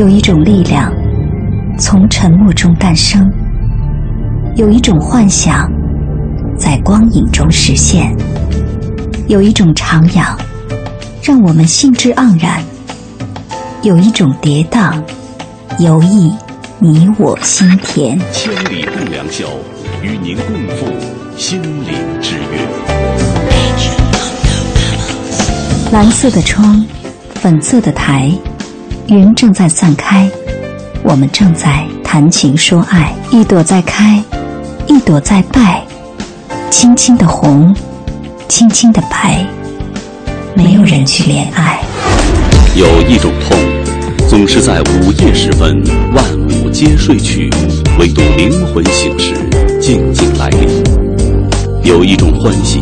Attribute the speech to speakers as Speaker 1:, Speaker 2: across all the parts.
Speaker 1: 有一种力量从沉默中诞生，有一种幻想在光影中实现，有一种徜徉让我们兴致盎然，有一种跌宕游弋你我心田。
Speaker 2: 千里共良宵，与您共赴心灵之约。
Speaker 1: 蓝色的窗，粉色的台。云正在散开，我们正在谈情说爱。一朵在开，一朵在败，轻轻的红，轻轻的白，没有人去怜爱。
Speaker 2: 有一种痛，总是在午夜时分，万物皆睡去，唯独灵魂醒时，静静来临。有一种欢喜，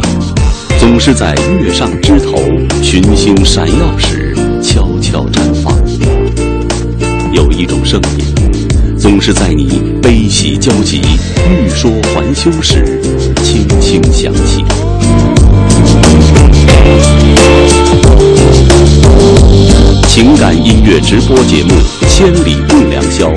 Speaker 2: 总是在月上枝头，群星闪耀时，悄悄绽放。有一种声音，总是在你悲喜交集、欲说还休时，轻轻响起。情感音乐直播节目《千里共良宵》，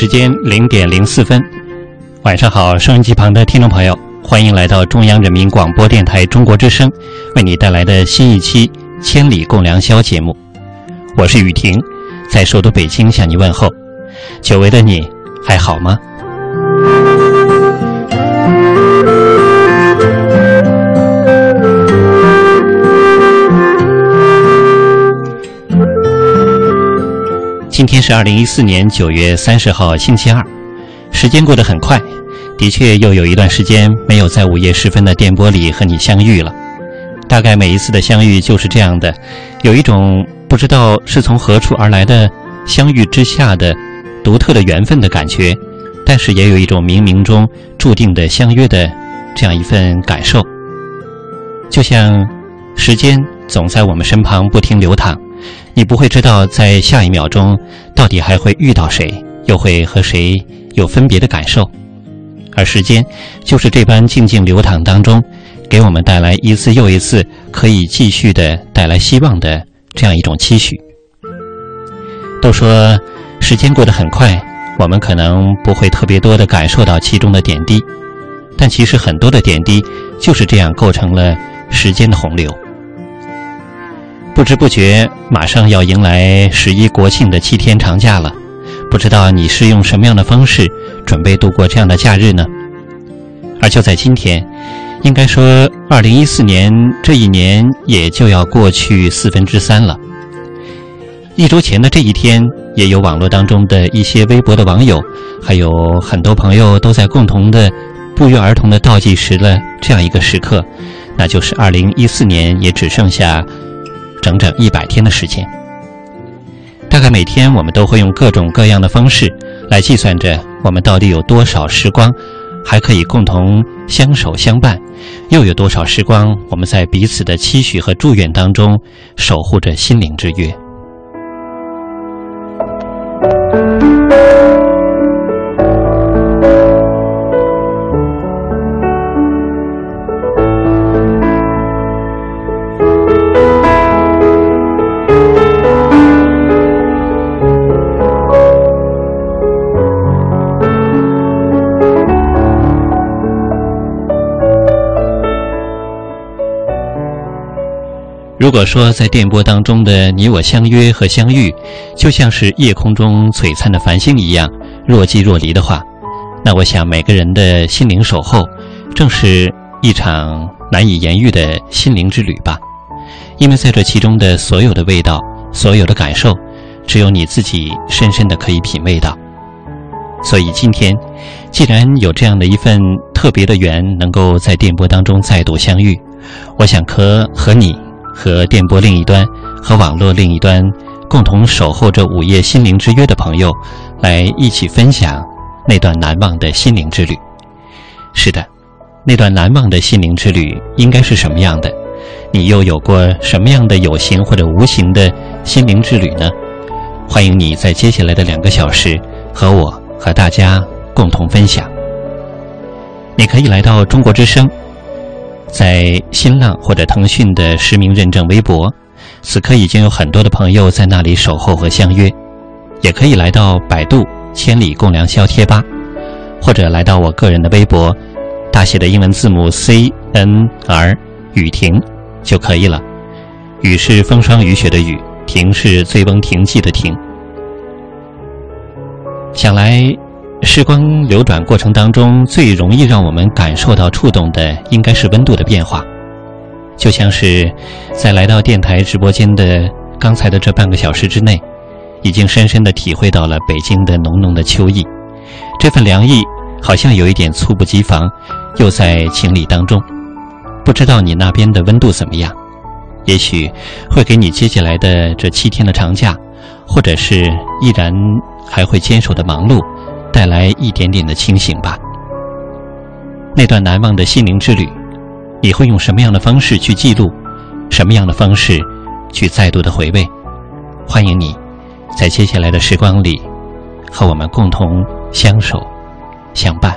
Speaker 2: 时
Speaker 3: 间零点零四分，晚上好，收音机旁的听众朋友，欢迎来到中央人民广播电台中国之声为你带来的新一期《千里共良宵》节目。我是雨婷，在首都北京向你问候。久违的你还好吗？今天是二零一四年九月三十号，星期二。时间过得很快，的确又有一段时间没有在午夜时分的电波里和你相遇了。大概每一次的相遇就是这样的，有一种不知道是从何处而来的相遇之下的独特的缘分的感觉，但是也有一种冥冥中注定的相约的这样一份感受。就像时间总在我们身旁不停流淌。你不会知道，在下一秒钟到底还会遇到谁，又会和谁有分别的感受，而时间就是这般静静流淌当中，给我们带来一次又一次可以继续的带来希望的这样一种期许。都说时间过得很快，我们可能不会特别多的感受到其中的点滴，但其实很多的点滴就是这样构成了时间的洪流。不知不觉，马上要迎来十一国庆的七天长假了。不知道你是用什么样的方式准备度过这样的假日呢？而就在今天，应该说，二零一四年这一年也就要过去四分之三了。一周前的这一天，也有网络当中的一些微博的网友，还有很多朋友都在共同的、不约而同的倒计时了这样一个时刻，那就是二零一四年也只剩下。整整一百天的时间，大概每天我们都会用各种各样的方式来计算着我们到底有多少时光还可以共同相守相伴，又有多少时光我们在彼此的期许和祝愿当中守护着心灵之约。如果说在电波当中的你我相约和相遇，就像是夜空中璀璨的繁星一样若即若离的话，那我想每个人的心灵守候，正是一场难以言喻的心灵之旅吧。因为在这其中的所有的味道，所有的感受，只有你自己深深的可以品味到。所以今天，既然有这样的一份特别的缘，能够在电波当中再度相遇，我想和和你、和电波另一端、和网络另一端共同守候着午夜心灵之约的朋友，来一起分享那段难忘的心灵之旅。是的，那段难忘的心灵之旅应该是什么样的？你又有过什么样的有形或者无形的心灵之旅呢？欢迎你在接下来的两个小时和我。和大家共同分享。你可以来到中国之声，在新浪或者腾讯的实名认证微博，此刻已经有很多的朋友在那里守候和相约。也可以来到百度千里共良宵贴吧，或者来到我个人的微博，大写的英文字母 C N R 雨婷就可以了。雨是风霜雨雪的雨，婷是醉翁亭记的亭。想来，时光流转过程当中，最容易让我们感受到触动的，应该是温度的变化。就像是在来到电台直播间的刚才的这半个小时之内，已经深深的体会到了北京的浓浓的秋意。这份凉意，好像有一点猝不及防，又在情理当中。不知道你那边的温度怎么样？也许会给你接下来的这七天的长假，或者是依然。还会坚守的忙碌，带来一点点的清醒吧。那段难忘的心灵之旅，你会用什么样的方式去记录？什么样的方式去再度的回味？欢迎你，在接下来的时光里，和我们共同相守相伴。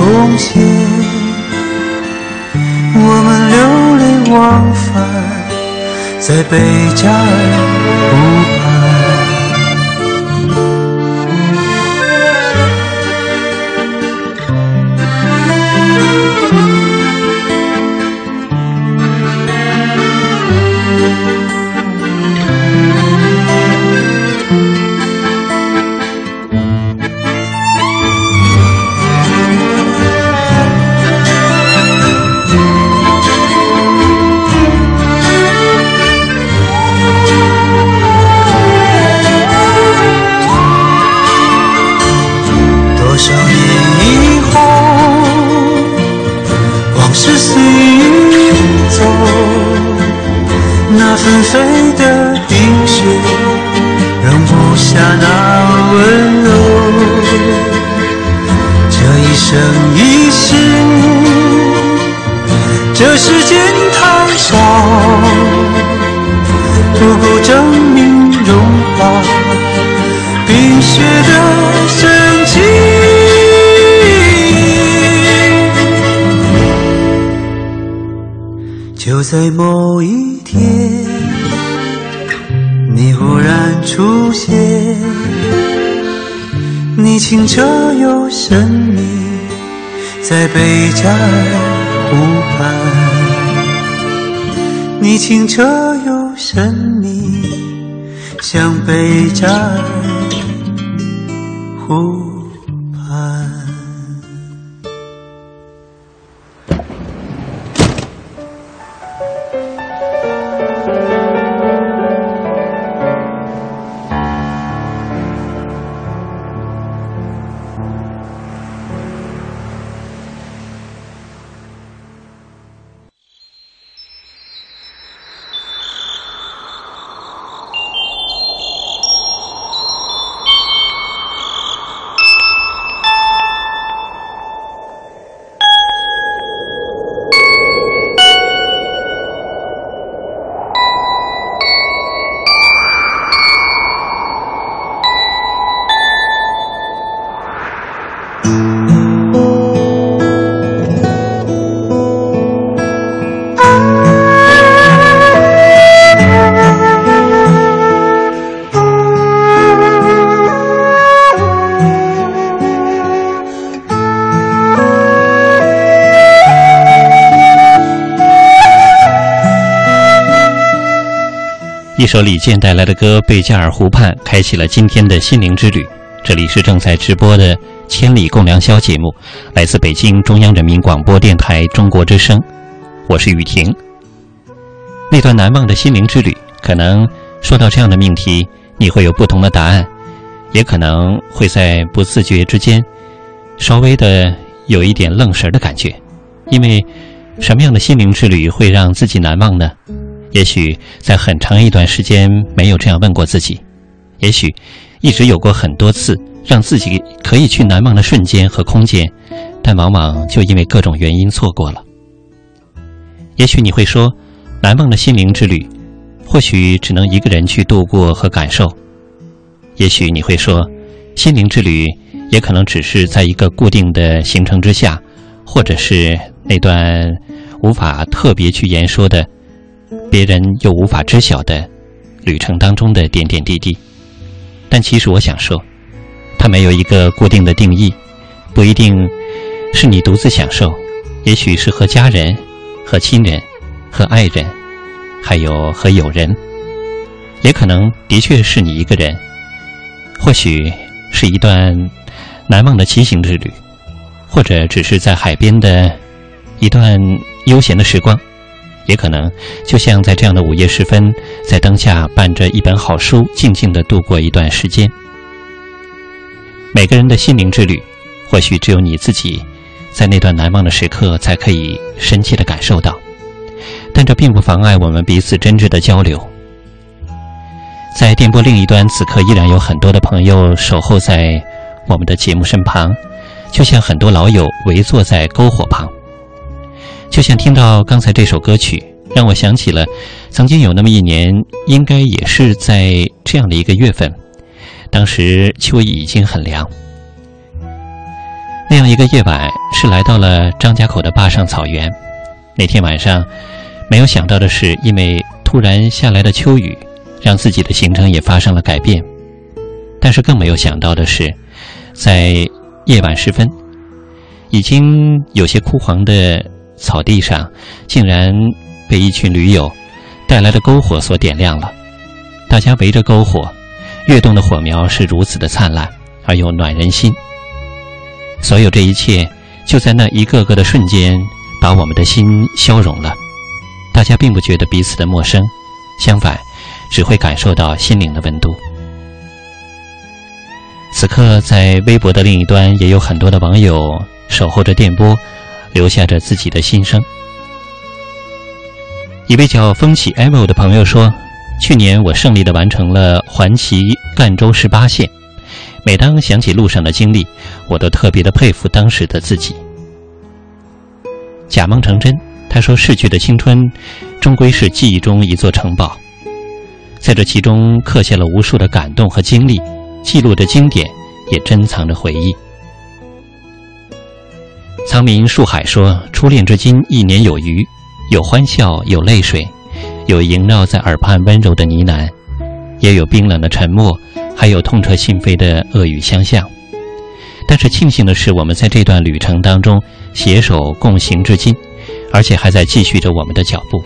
Speaker 4: 从前，我们流连忘返在贝加尔湖这世间太少不够证明融化冰雪的深情
Speaker 5: 就在某一天你忽然出现你清澈又神秘在贝加尔湖畔。你清澈又神秘，像贝加尔湖。
Speaker 3: 首李健带来的歌《贝加尔湖畔》开启了今天的心灵之旅。这里是正在直播的《千里共良宵》节目，来自北京。中央人民广播电台中国之声，我是雨婷。那段难忘的心灵之旅，可能说到这样的命题，你会有不同的答案，也可能会在不自觉之间，稍微的有一点愣神的感觉，因为什么样的心灵之旅会让自己难忘呢？也许在很长一段时间没有这样问过自己，也许一直有过很多次让自己可以去难忘的瞬间和空间，但往往就因为各种原因错过了。也许你会说，难忘的心灵之旅，或许只能一个人去度过和感受；也许你会说，心灵之旅也可能只是在一个固定的行程之下，或者是那段无法特别去言说的。别人又无法知晓的旅程当中的点点滴滴，但其实我想说，它没有一个固定的定义，不一定是你独自享受，也许是和家人、和亲人、和爱人，还有和友人，也可能的确是你一个人，或许是一段难忘的骑行之旅，或者只是在海边的一段悠闲的时光。也可能，就像在这样的午夜时分，在灯下伴着一本好书，静静地度过一段时间。每个人的心灵之旅，或许只有你自己，在那段难忘的时刻才可以深切地感受到。但这并不妨碍我们彼此真挚的交流。在电波另一端，此刻依然有很多的朋友守候在我们的节目身旁，就像很多老友围坐在篝火旁。就像听到刚才这首歌曲，让我想起了曾经有那么一年，应该也是在这样的一个月份，当时秋意已经很凉。那样一个夜晚，是来到了张家口的坝上草原。那天晚上，没有想到的是，因为突然下来的秋雨，让自己的行程也发生了改变。但是更没有想到的是，在夜晚时分，已经有些枯黄的。草地上，竟然被一群驴友带来的篝火所点亮了。大家围着篝火，跃动的火苗是如此的灿烂而又暖人心。所有这一切，就在那一个个的瞬间，把我们的心消融了。大家并不觉得彼此的陌生，相反，只会感受到心灵的温度。此刻，在微博的另一端，也有很多的网友守候着电波。留下着自己的心声。一位叫风起 evo 的朋友说：“去年我胜利地完成了环骑赣州十八线，每当想起路上的经历，我都特别的佩服当时的自己。”假梦成真，他说：“逝去的青春，终归是记忆中一座城堡，在这其中刻下了无数的感动和经历，记录着经典，也珍藏着回忆。”苍冥树海说：“初恋至今一年有余，有欢笑，有泪水，有萦绕在耳畔温柔的呢喃，也有冰冷的沉默，还有痛彻心扉的恶语相向。但是庆幸的是，我们在这段旅程当中携手共行至今，而且还在继续着我们的脚步。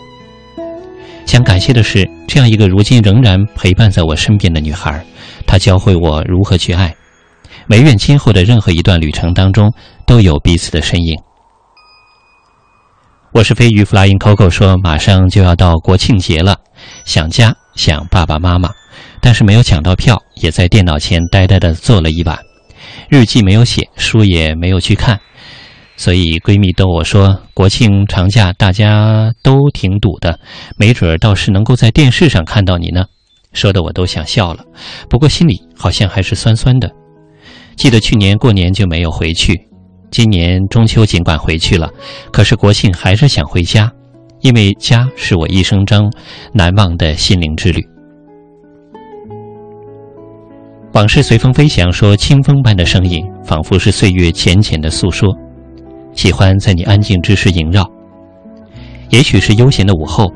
Speaker 3: 想感谢的是，这样一个如今仍然陪伴在我身边的女孩，她教会我如何去爱。唯愿今后的任何一段旅程当中都有彼此的身影。我是飞鱼 Flying Coco 说，马上就要到国庆节了，想家想爸爸妈妈，但是没有抢到票，也在电脑前呆呆的坐了一晚，日记没有写，书也没有去看，所以闺蜜逗我说，国庆长假大家都挺堵的，没准儿倒是能够在电视上看到你呢，说的我都想笑了，不过心里好像还是酸酸的。记得去年过年就没有回去，今年中秋尽管回去了，可是国庆还是想回家，因为家是我一生中难忘的心灵之旅。往事随风飞翔，说清风般的声音，仿佛是岁月浅浅的诉说。喜欢在你安静之时萦绕，也许是悠闲的午后，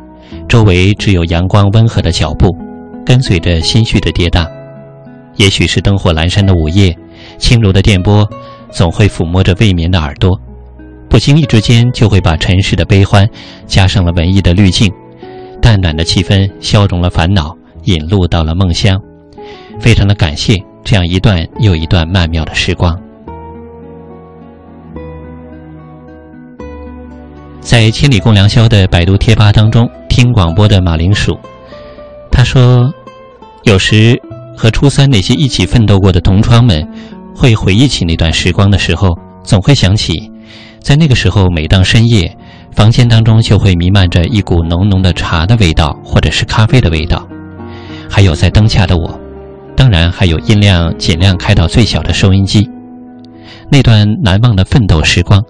Speaker 3: 周围只有阳光温和的脚步，跟随着心绪的跌宕；也许是灯火阑珊的午夜。轻柔的电波总会抚摸着未眠的耳朵，不经意之间就会把尘世的悲欢加上了文艺的滤镜，淡暖的气氛消融了烦恼，引路到了梦乡。非常的感谢这样一段又一段曼妙的时光。在千里共良宵的百度贴吧当中听广播的马铃薯，他说，有时和初三那些一起奋斗过的同窗们。会回忆起那段时光的时候，总会想起，在那个时候，每当深夜，房间当中就会弥漫着一股浓浓的茶的味道，或者是咖啡的味道，还有在灯下的我，当然还有音量尽量开到最小的收音机。那段难忘的奋斗时光，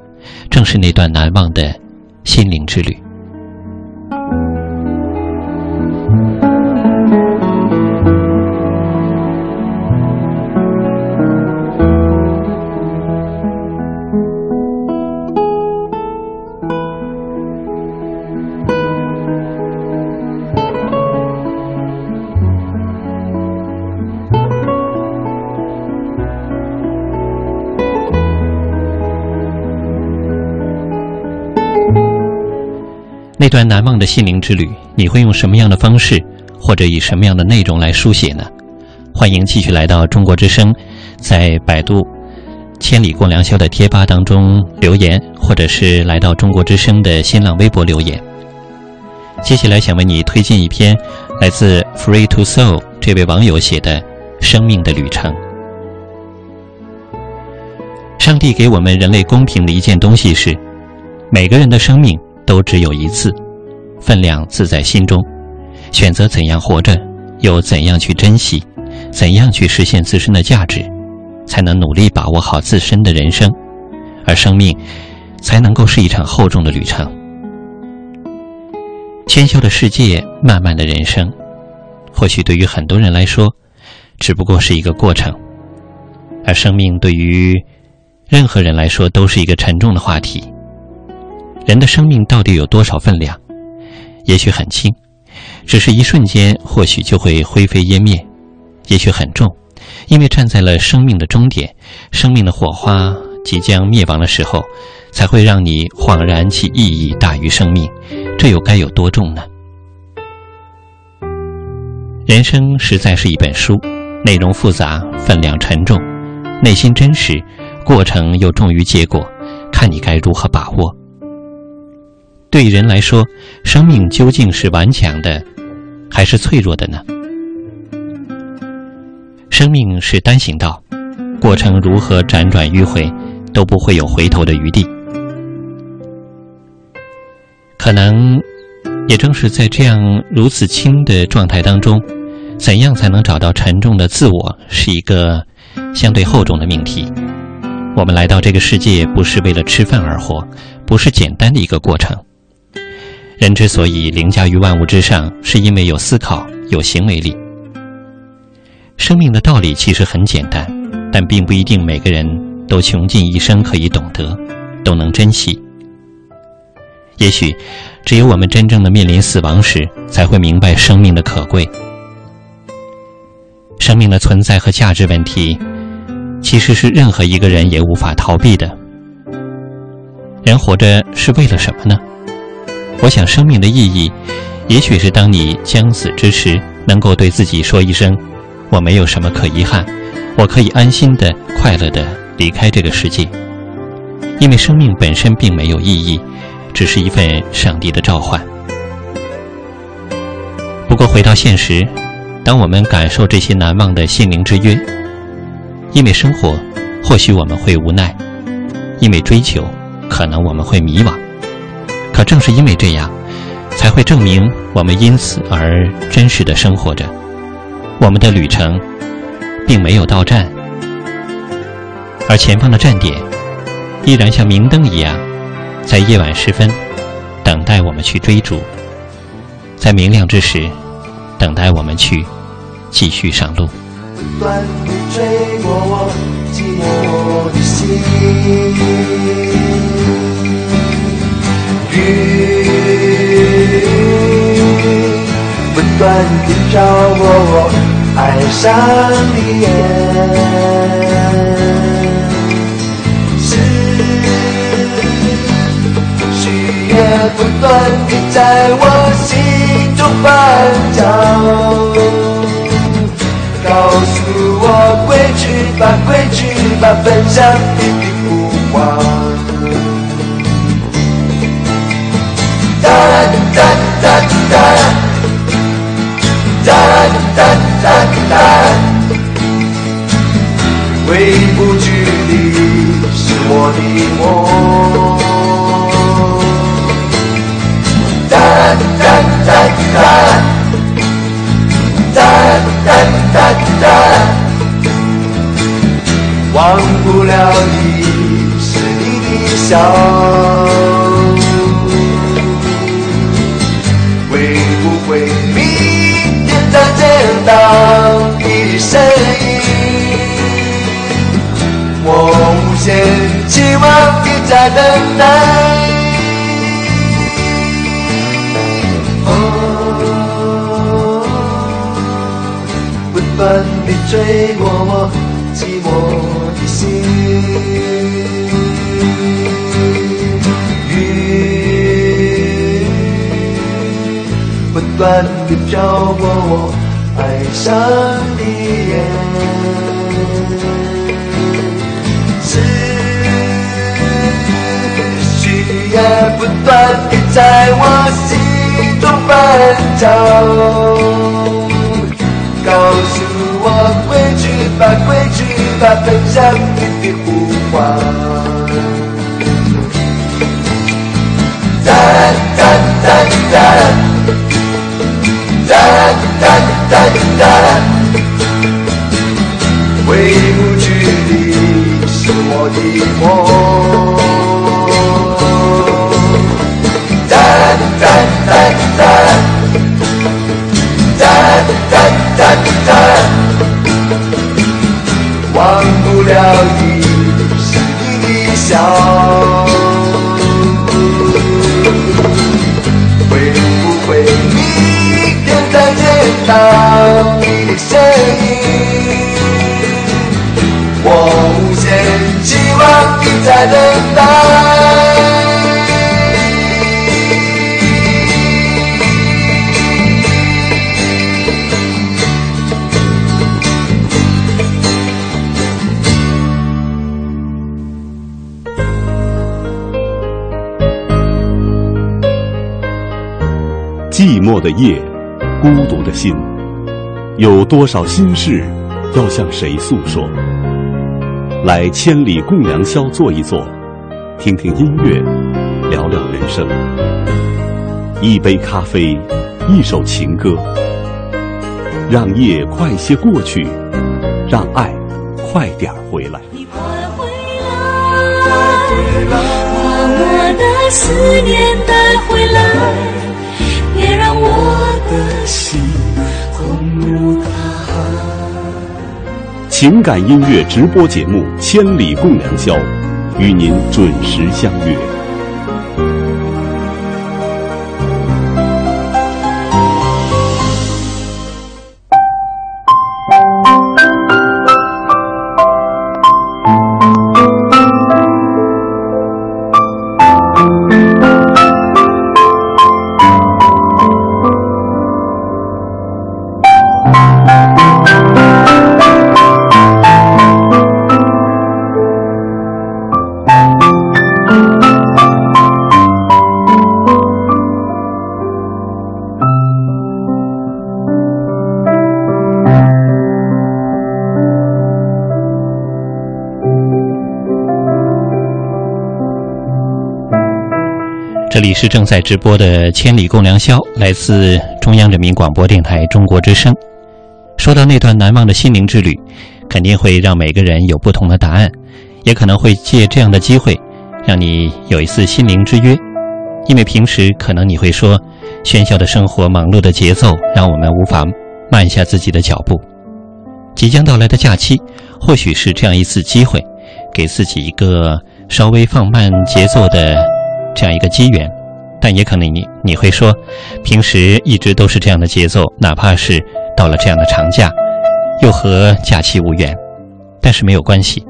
Speaker 3: 正是那段难忘的心灵之旅。一段难忘的心灵之旅，你会用什么样的方式，或者以什么样的内容来书写呢？欢迎继续来到中国之声，在百度“千里共良宵”的贴吧当中留言，或者是来到中国之声的新浪微博留言。接下来想为你推荐一篇来自 Free to Soul 这位网友写的《生命的旅程》。上帝给我们人类公平的一件东西是，每个人的生命。都只有一次，分量自在心中。选择怎样活着，又怎样去珍惜，怎样去实现自身的价值，才能努力把握好自身的人生，而生命才能够是一场厚重的旅程。喧嚣的世界，漫漫的人生，或许对于很多人来说，只不过是一个过程；而生命对于任何人来说，都是一个沉重的话题。人的生命到底有多少分量？也许很轻，只是一瞬间，或许就会灰飞烟灭；也许很重，因为站在了生命的终点，生命的火花即将灭亡的时候，才会让你恍然其意义大于生命。这又该有多重呢？人生实在是一本书，内容复杂，分量沉重，内心真实，过程又重于结果，看你该如何把握。对人来说，生命究竟是顽强的，还是脆弱的呢？生命是单行道，过程如何辗转迂回，都不会有回头的余地。可能，也正是在这样如此轻的状态当中，怎样才能找到沉重的自我，是一个相对厚重的命题。我们来到这个世界，不是为了吃饭而活，不是简单的一个过程。人之所以凌驾于万物之上，是因为有思考、有行为力。生命的道理其实很简单，但并不一定每个人都穷尽一生可以懂得，都能珍惜。也许，只有我们真正的面临死亡时，才会明白生命的可贵。生命的存在和价值问题，其实是任何一个人也无法逃避的。人活着是为了什么呢？我想，生命的意义，也许是当你将死之时，能够对自己说一声：“我没有什么可遗憾，我可以安心的、快乐的离开这个世界。”因为生命本身并没有意义，只是一份上帝的召唤。不过，回到现实，当我们感受这些难忘的心灵之约，因为生活，或许我们会无奈；因为追求，可能我们会迷惘。可正是因为这样，才会证明我们因此而真实的生活着。我们的旅程并没有到站，而前方的站点依然像明灯一样，在夜晚时分等待我们去追逐，在明亮之时等待我们去继续上路。
Speaker 6: 断吹过我寂寞的心。不断地飘过我爱上的眼，是许愿不断地在我心中翻搅，告诉我归去吧，归去吧，分享我的梦。哒哒哒哒，哒哒哒哒，忘不了的是你的笑。会不会明天再见到你的身影，我无限期望你在等待。不断地吹过我寂寞的心。雨不断地飘过我爱上在我心中翻搅，告诉我规矩吧，规矩吧，分享你的呼唤。哒哒哒哒。哒哒哒哒，回不去的是我的梦。你的身影，我无限期望你在等待。
Speaker 2: 寂寞的夜。孤独的心，有多少心事要向谁诉说？来千里共良宵坐一坐，听听音乐，聊聊人生。一杯咖啡，一首情歌，让夜快些过去，让爱快点回来。
Speaker 7: 你快回来，把我的思念带回来，
Speaker 2: 情感音乐直播节目《千里共良宵》，与您准时相约。
Speaker 3: 里是正在直播的《千里共良宵》，来自中央人民广播电台中国之声。说到那段难忘的心灵之旅，肯定会让每个人有不同的答案，也可能会借这样的机会，让你有一次心灵之约。因为平时可能你会说，喧嚣的生活、忙碌的节奏，让我们无法慢下自己的脚步。即将到来的假期，或许是这样一次机会，给自己一个稍微放慢节奏的这样一个机缘。但也可能你你会说，平时一直都是这样的节奏，哪怕是。到了这样的长假，又和假期无缘，但是没有关系。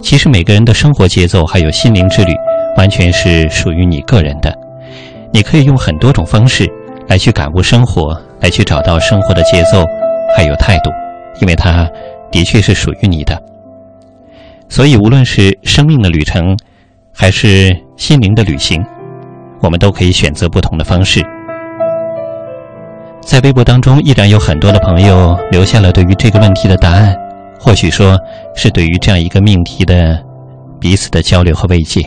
Speaker 3: 其实每个人的生活节奏还有心灵之旅，完全是属于你个人的。你可以用很多种方式来去感悟生活，来去找到生活的节奏还有态度，因为它的确是属于你的。所以无论是生命的旅程，还是心灵的旅行，我们都可以选择不同的方式。在微博当中，依然有很多的朋友留下了对于这个问题的答案，或许说是对于这样一个命题的彼此的交流和慰藉。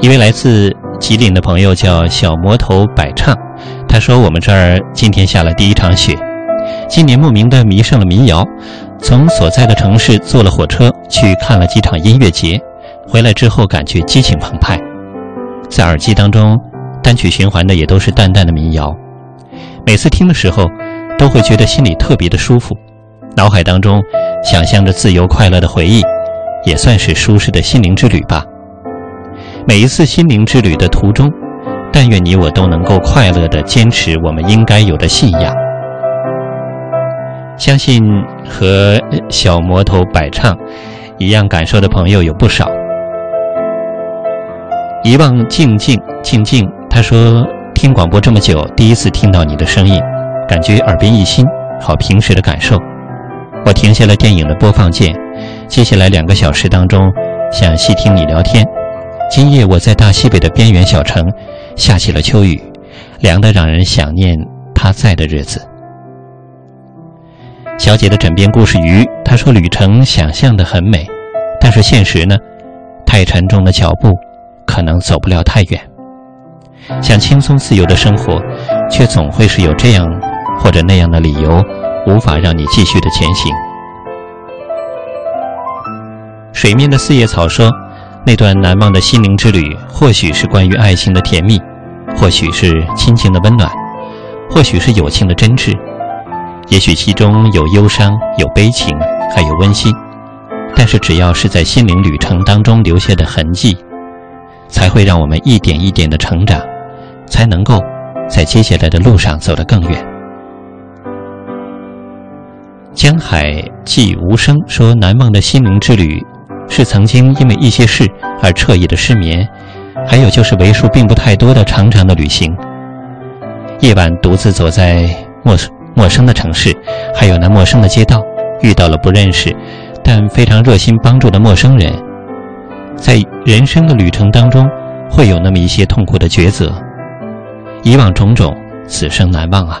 Speaker 3: 一位来自吉林的朋友叫小魔头百唱，他说：“我们这儿今天下了第一场雪，今年莫名的迷上了民谣，从所在的城市坐了火车去看了几场音乐节，回来之后感觉激情澎湃，在耳机当中。”单曲循环的也都是淡淡的民谣，每次听的时候，都会觉得心里特别的舒服，脑海当中想象着自由快乐的回忆，也算是舒适的心灵之旅吧。每一次心灵之旅的途中，但愿你我都能够快乐的坚持我们应该有的信仰。相信和小魔头百唱一样感受的朋友有不少。遗忘静静静静。他说：“听广播这么久，第一次听到你的声音，感觉耳边一新，好平时的感受。我停下了电影的播放键，接下来两个小时当中，想细听你聊天。今夜我在大西北的边缘小城，下起了秋雨，凉得让人想念他在的日子。”小姐的枕边故事鱼，她说：“旅程想象的很美，但是现实呢？太沉重的脚步，可能走不了太远。”想轻松自由的生活，却总会是有这样或者那样的理由，无法让你继续的前行。水面的四叶草说：“那段难忘的心灵之旅，或许是关于爱情的甜蜜，或许是亲情的温暖，或许是友情的真挚，也许其中有忧伤、有悲情，还有温馨。但是，只要是在心灵旅程当中留下的痕迹，才会让我们一点一点的成长。”才能够在接下来的路上走得更远。江海寄无声说：“难忘的心灵之旅，是曾经因为一些事而彻夜的失眠，还有就是为数并不太多的长长的旅行。夜晚独自走在陌陌生的城市，还有那陌生的街道，遇到了不认识但非常热心帮助的陌生人。在人生的旅程当中，会有那么一些痛苦的抉择。”以往种种，此生难忘啊！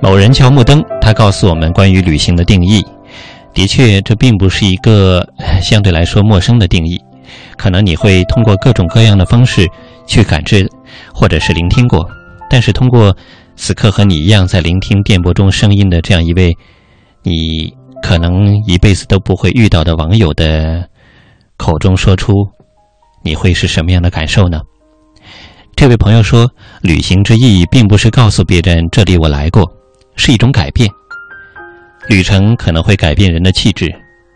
Speaker 3: 某人叫木灯，他告诉我们关于旅行的定义。的确，这并不是一个相对来说陌生的定义。可能你会通过各种各样的方式去感知，或者是聆听过。但是，通过此刻和你一样在聆听电波中声音的这样一位，你可能一辈子都不会遇到的网友的口中说出。你会是什么样的感受呢？这位朋友说，旅行之意义并不是告诉别人这里我来过，是一种改变。旅程可能会改变人的气质，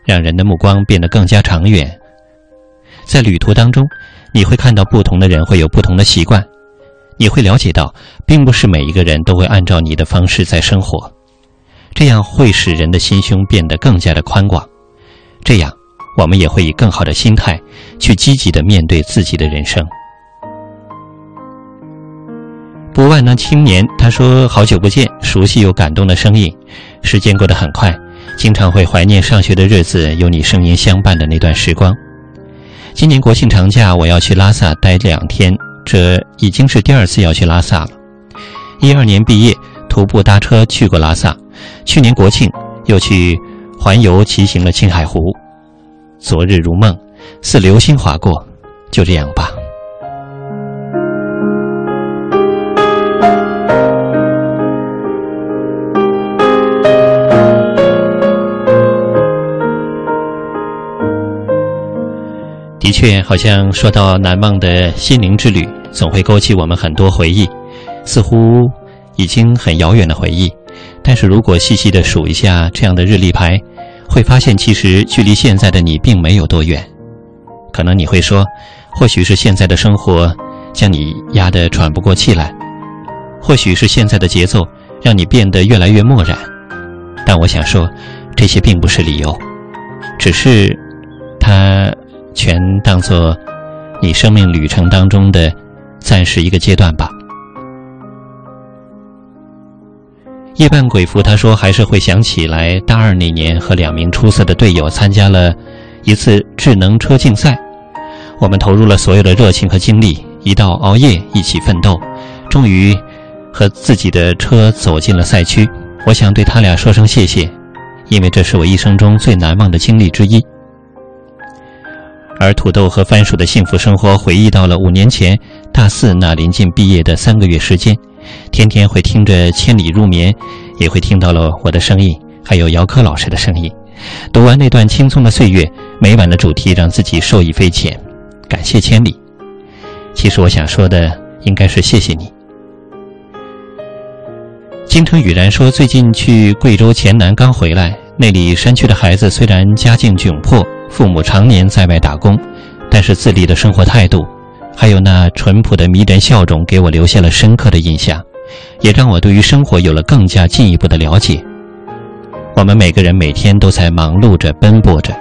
Speaker 3: 让人的目光变得更加长远。在旅途当中，你会看到不同的人会有不同的习惯，你会了解到，并不是每一个人都会按照你的方式在生活，这样会使人的心胸变得更加的宽广。这样。我们也会以更好的心态去积极的面对自己的人生。不万能青年他说：“好久不见，熟悉又感动的声音，时间过得很快，经常会怀念上学的日子，有你声音相伴的那段时光。今年国庆长假我要去拉萨待两天，这已经是第二次要去拉萨了。一二年毕业，徒步搭车去过拉萨，去年国庆又去环游骑行了青海湖。”昨日如梦，似流星划过，就这样吧。的确，好像说到难忘的心灵之旅，总会勾起我们很多回忆，似乎已经很遥远的回忆。但是如果细细的数一下这样的日历牌，会发现其实距离现在的你并没有多远。可能你会说，或许是现在的生活将你压得喘不过气来，或许是现在的节奏让你变得越来越漠然。但我想说，这些并不是理由，只是它。全当做你生命旅程当中的暂时一个阶段吧。夜半鬼符他说还是会想起来大二那年和两名出色的队友参加了一次智能车竞赛，我们投入了所有的热情和精力，一道熬夜一起奋斗，终于和自己的车走进了赛区。我想对他俩说声谢谢，因为这是我一生中最难忘的经历之一。而土豆和番薯的幸福生活，回忆到了五年前大四那临近毕业的三个月时间，天天会听着《千里入眠》，也会听到了我的声音，还有姚科老师的声音。读完那段轻松的岁月，每晚的主题让自己受益匪浅。感谢千里。其实我想说的应该是谢谢你。京城雨然说，最近去贵州黔南刚回来，那里山区的孩子虽然家境窘迫。父母常年在外打工，但是自立的生活态度，还有那淳朴的迷人笑容，给我留下了深刻的印象，也让我对于生活有了更加进一步的了解。我们每个人每天都在忙碌着、奔波着，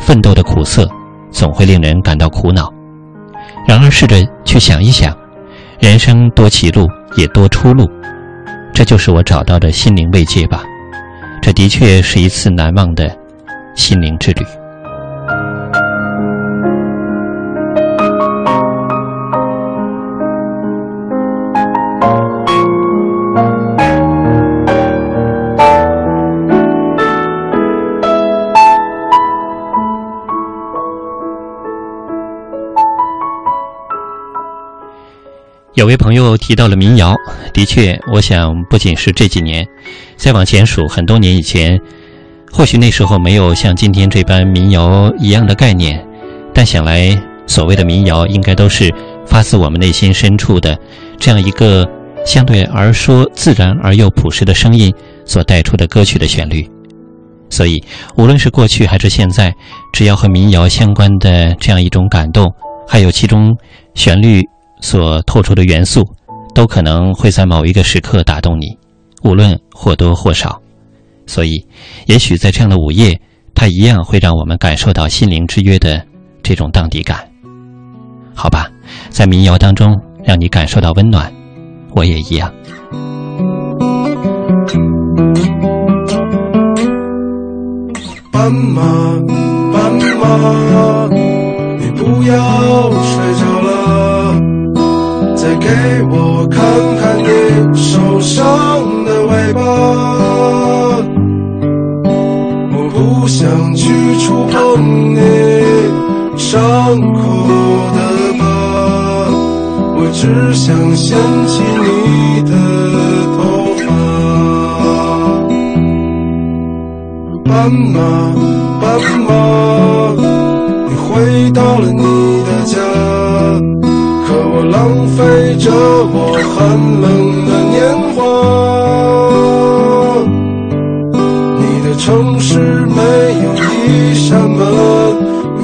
Speaker 3: 奋斗的苦涩总会令人感到苦恼。然而，试着去想一想，人生多歧路，也多出路，这就是我找到的心灵慰藉吧。这的确是一次难忘的心灵之旅。有位朋友提到了民谣，的确，我想不仅是这几年，再往前数很多年以前，或许那时候没有像今天这般民谣一样的概念，但想来所谓的民谣，应该都是发自我们内心深处的这样一个相对而说自然而又朴实的声音所带出的歌曲的旋律。所以，无论是过去还是现在，只要和民谣相关的这样一种感动，还有其中旋律。所透出的元素，都可能会在某一个时刻打动你，无论或多或少。所以，也许在这样的午夜，它一样会让我们感受到心灵之约的这种荡涤感。好吧，在民谣当中让你感受到温暖，我也一样。
Speaker 8: 斑马，斑马，你不要睡着了。再给我看看你受伤的尾巴，我不想去触碰你伤口的疤，我只想掀起你的头发。斑马，斑马，你回到了你的家。浪费着我寒冷的年华，你的城市没有一扇门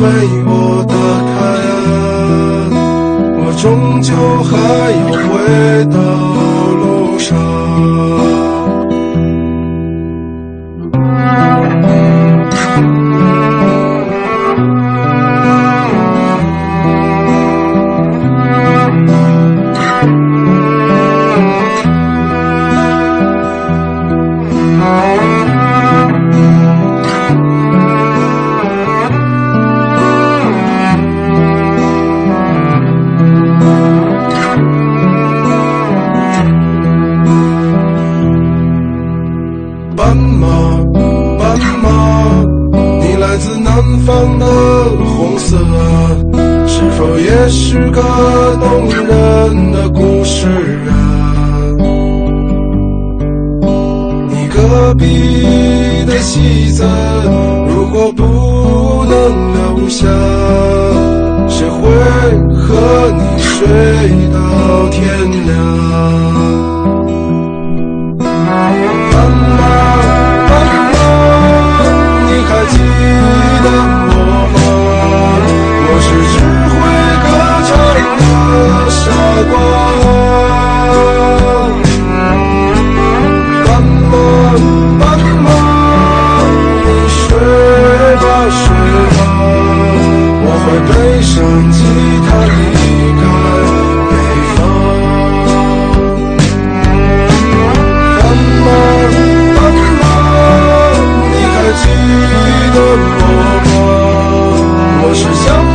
Speaker 8: 为我打开，我终究还要回到路上。你隔壁的戏子，如果不能留下，谁会和你睡到天亮？妈妈，妈妈，你还记得我吗？我是只会歌唱的傻瓜。是想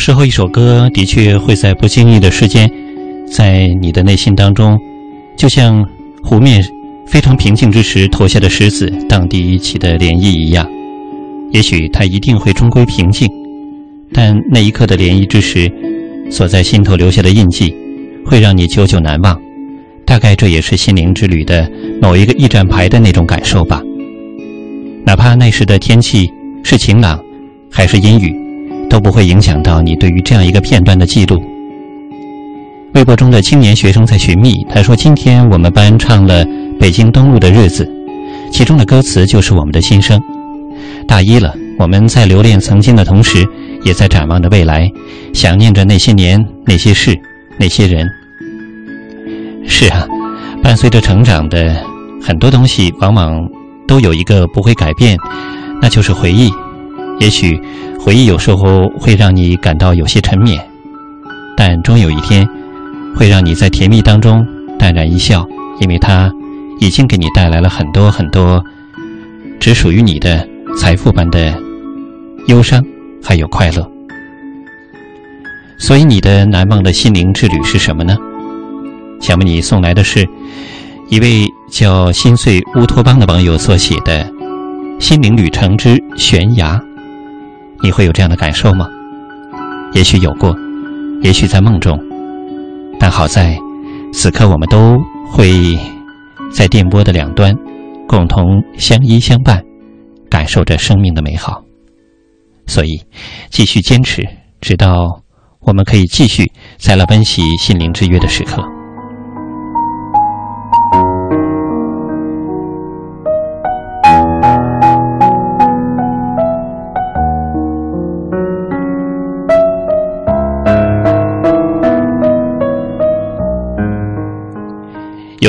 Speaker 3: 时候，一首歌的确会在不经意的时间，在你的内心当中，就像湖面非常平静之时投下的石子荡涤起的涟漪一样。也许它一定会终归平静，但那一刻的涟漪之时，所在心头留下的印记，会让你久久难忘。大概这也是心灵之旅的某一个驿站牌的那种感受吧。哪怕那时的天气是晴朗，还是阴雨。都不会影响到你对于这样一个片段的记录。微博中的青年学生在寻觅，他说：“今天我们班唱了《北京东路的日子》，其中的歌词就是我们的心声。大一了，我们在留恋曾经的同时，也在展望着未来，想念着那些年、那些事、那些人。是啊，伴随着成长的很多东西，往往都有一个不会改变，那就是回忆。也许。”回忆有时候会让你感到有些沉湎，但终有一天，会让你在甜蜜当中淡然一笑，因为它已经给你带来了很多很多只属于你的财富般的忧伤，还有快乐。所以，你的难忘的心灵之旅是什么呢？想为你送来的是一位叫心碎乌托邦的网友所写的《心灵旅程之悬崖》。你会有这样的感受吗？也许有过，也许在梦中，但好在，此刻我们都会在电波的两端，共同相依相伴，感受着生命的美好。所以，继续坚持，直到我们可以继续在那奔袭心灵之约的时刻。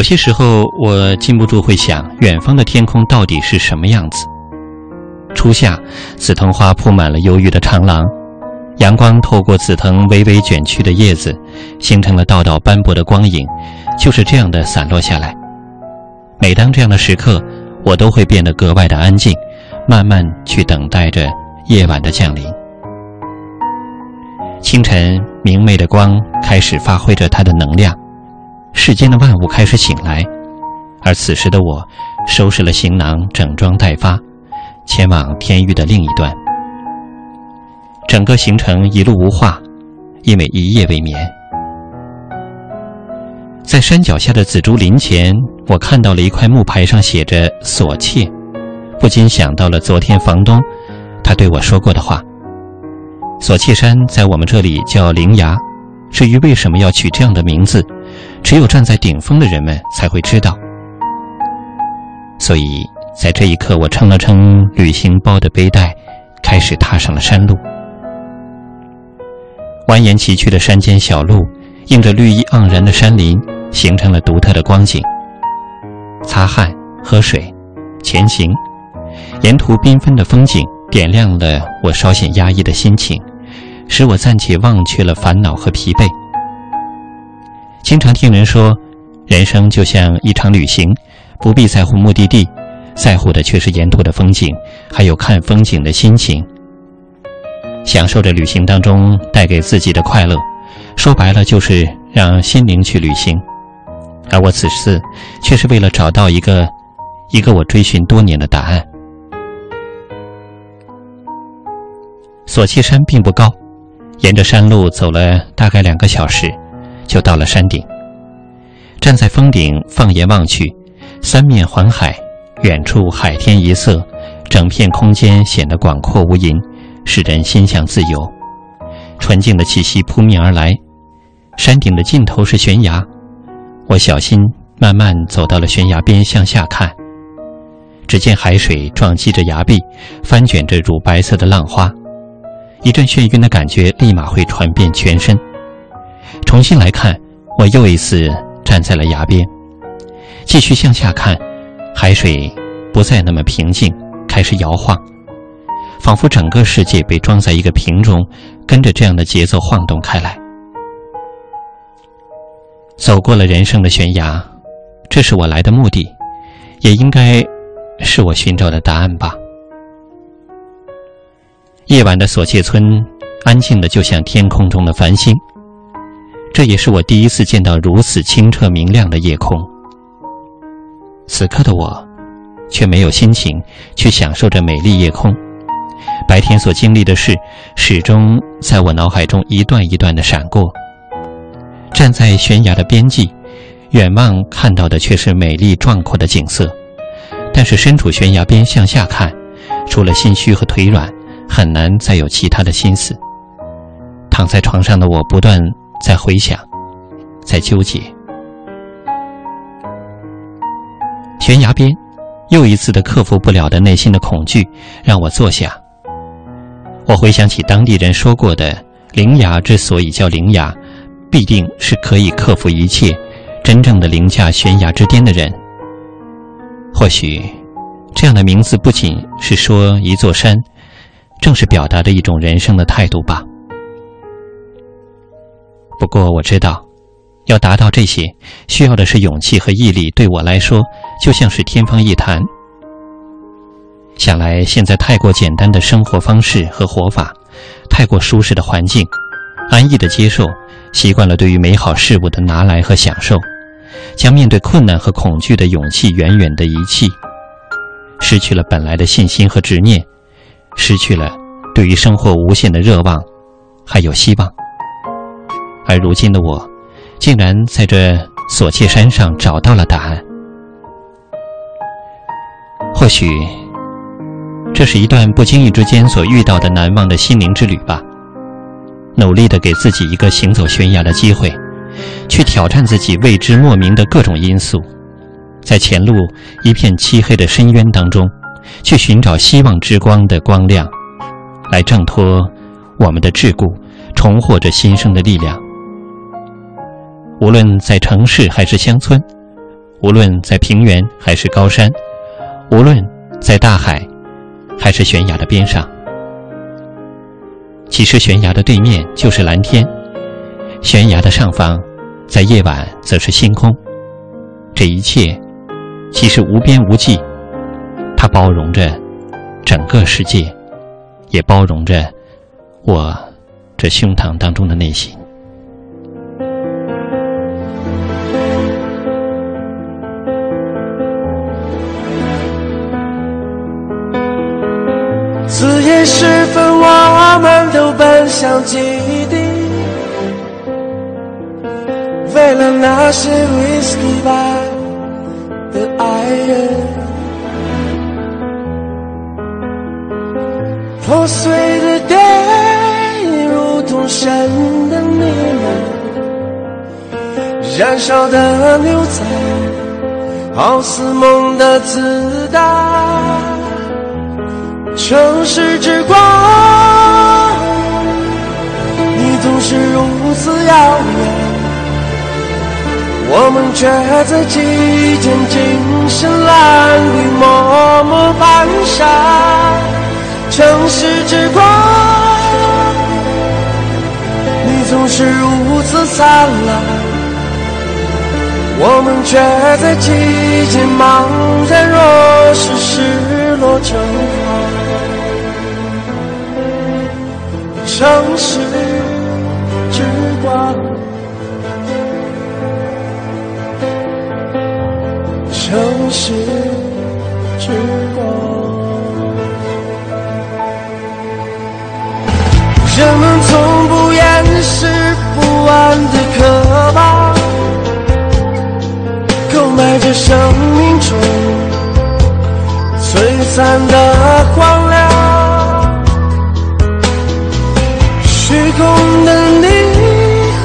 Speaker 3: 有些时候，我禁不住会想，远方的天空到底是什么样子？初夏，紫藤花铺满了忧郁的长廊，阳光透过紫藤微微卷曲的叶子，形成了道道斑驳的光影，就是这样的散落下来。每当这样的时刻，我都会变得格外的安静，慢慢去等待着夜晚的降临。清晨，明媚的光开始发挥着它的能量，世间的万物开始醒来，而此时的我，收拾了行囊，整装待发。前往天域的另一端，整个行程一路无话，因为一夜未眠。在山脚下的紫竹林前，我看到了一块木牌，上写着“锁妾”，不禁想到了昨天房东他对我说过的话。锁妾山在我们这里叫灵崖，至于为什么要取这样的名字，只有站在顶峰的人们才会知道。所以。在这一刻，我撑了撑旅行包的背带，开始踏上了山路。蜿蜒崎岖的山间小路，映着绿意盎然的山林，形成了独特的光景。擦汗、喝水、前行，沿途缤纷的风景点亮了我稍显压抑的心情，使我暂且忘却了烦恼和疲惫。经常听人说，人生就像一场旅行，不必在乎目的地。在乎的却是沿途的风景，还有看风景的心情。享受着旅行当中带给自己的快乐，说白了就是让心灵去旅行。而我此次却是为了找到一个，一个我追寻多年的答案。索契山并不高，沿着山路走了大概两个小时，就到了山顶。站在峰顶，放眼望去，三面环海。远处海天一色，整片空间显得广阔无垠，使人心向自由。纯净的气息扑面而来。山顶的尽头是悬崖，我小心慢慢走到了悬崖边，向下看。只见海水撞击着崖壁，翻卷着乳白色的浪花，一阵眩晕的感觉立马会传遍全身。重新来看，我又一次站在了崖边，继续向下看。海水不再那么平静，开始摇晃，仿佛整个世界被装在一个瓶中，跟着这样的节奏晃动开来。走过了人生的悬崖，这是我来的目的，也应该是我寻找的答案吧。夜晚的索契村，安静的就像天空中的繁星，这也是我第一次见到如此清澈明亮的夜空。此刻的我，却没有心情去享受着美丽夜空。白天所经历的事，始终在我脑海中一段一段的闪过。站在悬崖的边际，远望看到的却是美丽壮阔的景色。但是身处悬崖边向下看，除了心虚和腿软，很难再有其他的心思。躺在床上的我，不断在回想，在纠结。悬崖边，又一次的克服不了的内心的恐惧，让我坐下。我回想起当地人说过的：灵崖之所以叫灵崖，必定是可以克服一切，真正的凌驾悬崖之巅的人。或许，这样的名字不仅是说一座山，正是表达的一种人生的态度吧。不过我知道。要达到这些，需要的是勇气和毅力。对我来说，就像是天方夜谭。想来现在太过简单的生活方式和活法，太过舒适的环境，安逸的接受，习惯了对于美好事物的拿来和享受，将面对困难和恐惧的勇气远远的遗弃，失去了本来的信心和执念，失去了对于生活无限的热望，还有希望。而如今的我。竟然在这索契山上找到了答案。或许，这是一段不经意之间所遇到的难忘的心灵之旅吧。努力的给自己一个行走悬崖的机会，去挑战自己未知莫名的各种因素，在前路一片漆黑的深渊当中，去寻找希望之光的光亮，来挣脱我们的桎梏，重获着新生的力量。无论在城市还是乡村，无论在平原还是高山，无论在大海还是悬崖的边上。其实悬崖的对面就是蓝天，悬崖的上方，在夜晚则是星空。这一切其实无边无际，它包容着整个世界，也包容着我这胸膛当中的内心。
Speaker 5: 子夜时分，我们都奔向基地，为了那些 whisky 吧的爱人。破碎的 day 如同神的你们，燃烧的牛仔好似梦的子弹。城市之光，你总是如此遥远，我们却在几间精神褴褛默默蹒跚。城市之光，你总是如此灿烂，我们却在几间茫然若失、失落成河。城市之光，城市之光。人们从不掩饰不安的渴望，购买着生命中璀璨的光亮。虚空的霓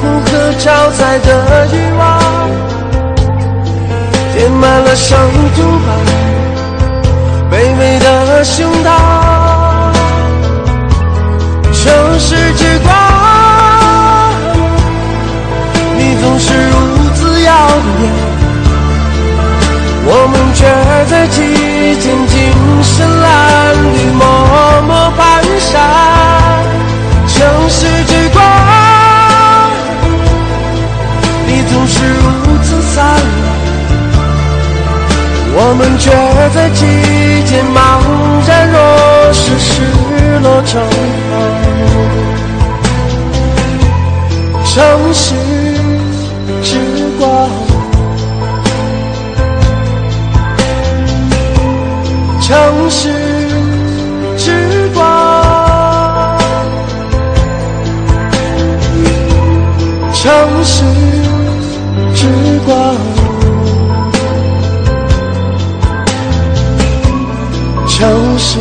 Speaker 5: 虹和超载的欲望，填满了伤痛吧卑微的胸膛。城市之光，你总是如此耀眼，我们却在几间精神褴褛默默蹒跚。城市之光，你总是如此灿烂，我们却在几间茫然若失、失落成。城市之光，城市城市之光，城市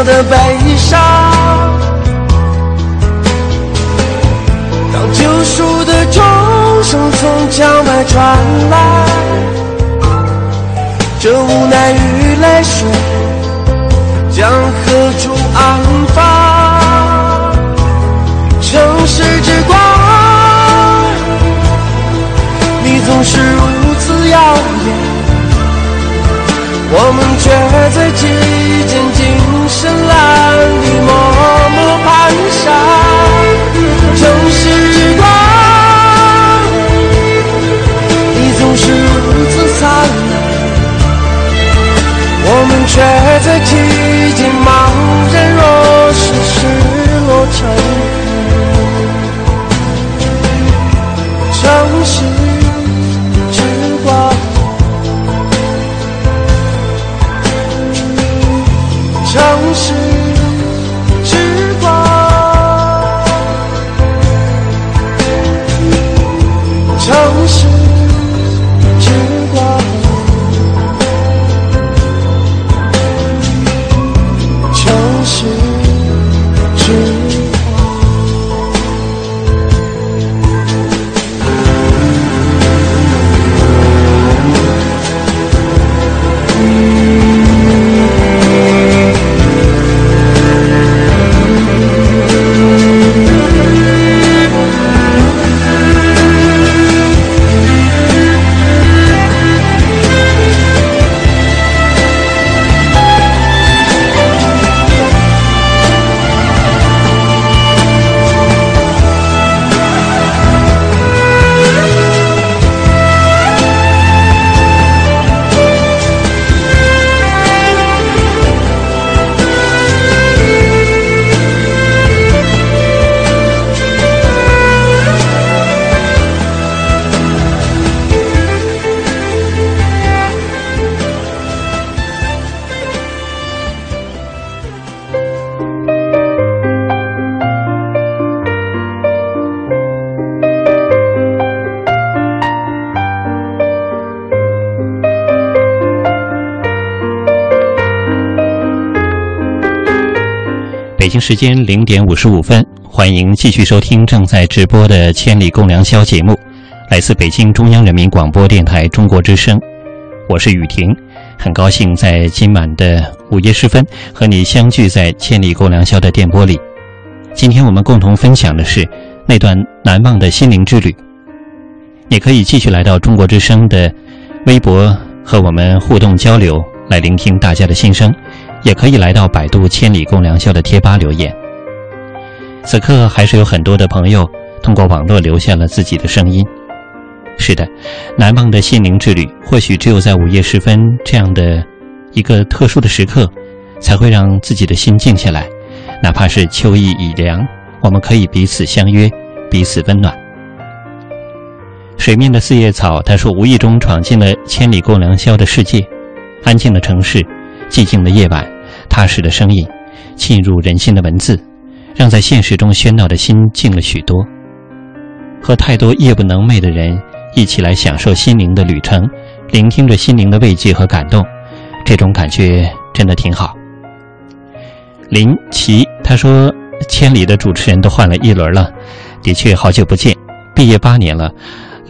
Speaker 5: 我的悲伤当救赎的钟声从墙外传来这无奈与泪水将何处安放城市之光你总是如此耀眼我们却在记忆深蓝的默默攀上城市光。你总是如此灿烂，我们却在记忆间茫然若失，失落成河。城市。
Speaker 3: 时间零点五十五分，欢迎继续收听正在直播的《千里共良宵》节目，来自北京中央人民广播电台中国之声。我是雨婷，很高兴在今晚的午夜时分和你相聚在《千里共良宵》的电波里。今天我们共同分享的是那段难忘的心灵之旅。也可以继续来到中国之声的微博和我们互动交流，来聆听大家的心声。也可以来到百度“千里共良宵”的贴吧留言。此刻还是有很多的朋友通过网络留下了自己的声音。是的，难忘的心灵之旅，或许只有在午夜时分这样的一个特殊的时刻，才会让自己的心静下来。哪怕是秋意已凉，我们可以彼此相约，彼此温暖。水面的四叶草，他说无意中闯进了千里共良宵的世界，安静的城市。寂静的夜晚，踏实的声音，沁入人心的文字，让在现实中喧闹的心静了许多。和太多夜不能寐的人一起来享受心灵的旅程，聆听着心灵的慰藉和感动，这种感觉真的挺好。林奇他说：“千里的主持人都换了一轮了，的确好久不见，毕业八年了。”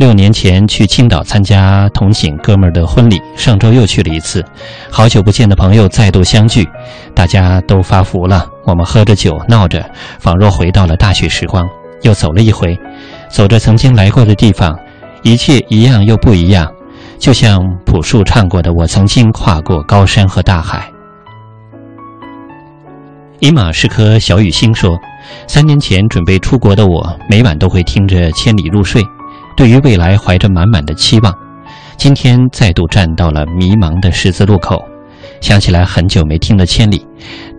Speaker 3: 六年前去青岛参加同寝哥们儿的婚礼，上周又去了一次。好久不见的朋友再度相聚，大家都发福了。我们喝着酒闹着，仿若回到了大学时光。又走了一回，走着曾经来过的地方，一切一样又不一样。就像朴树唱过的：“我曾经跨过高山和大海。”伊玛是颗小雨星说：“三年前准备出国的我，每晚都会听着《千里》入睡。”对于未来怀着满满的期望，今天再度站到了迷茫的十字路口，想起来很久没听的《千里》，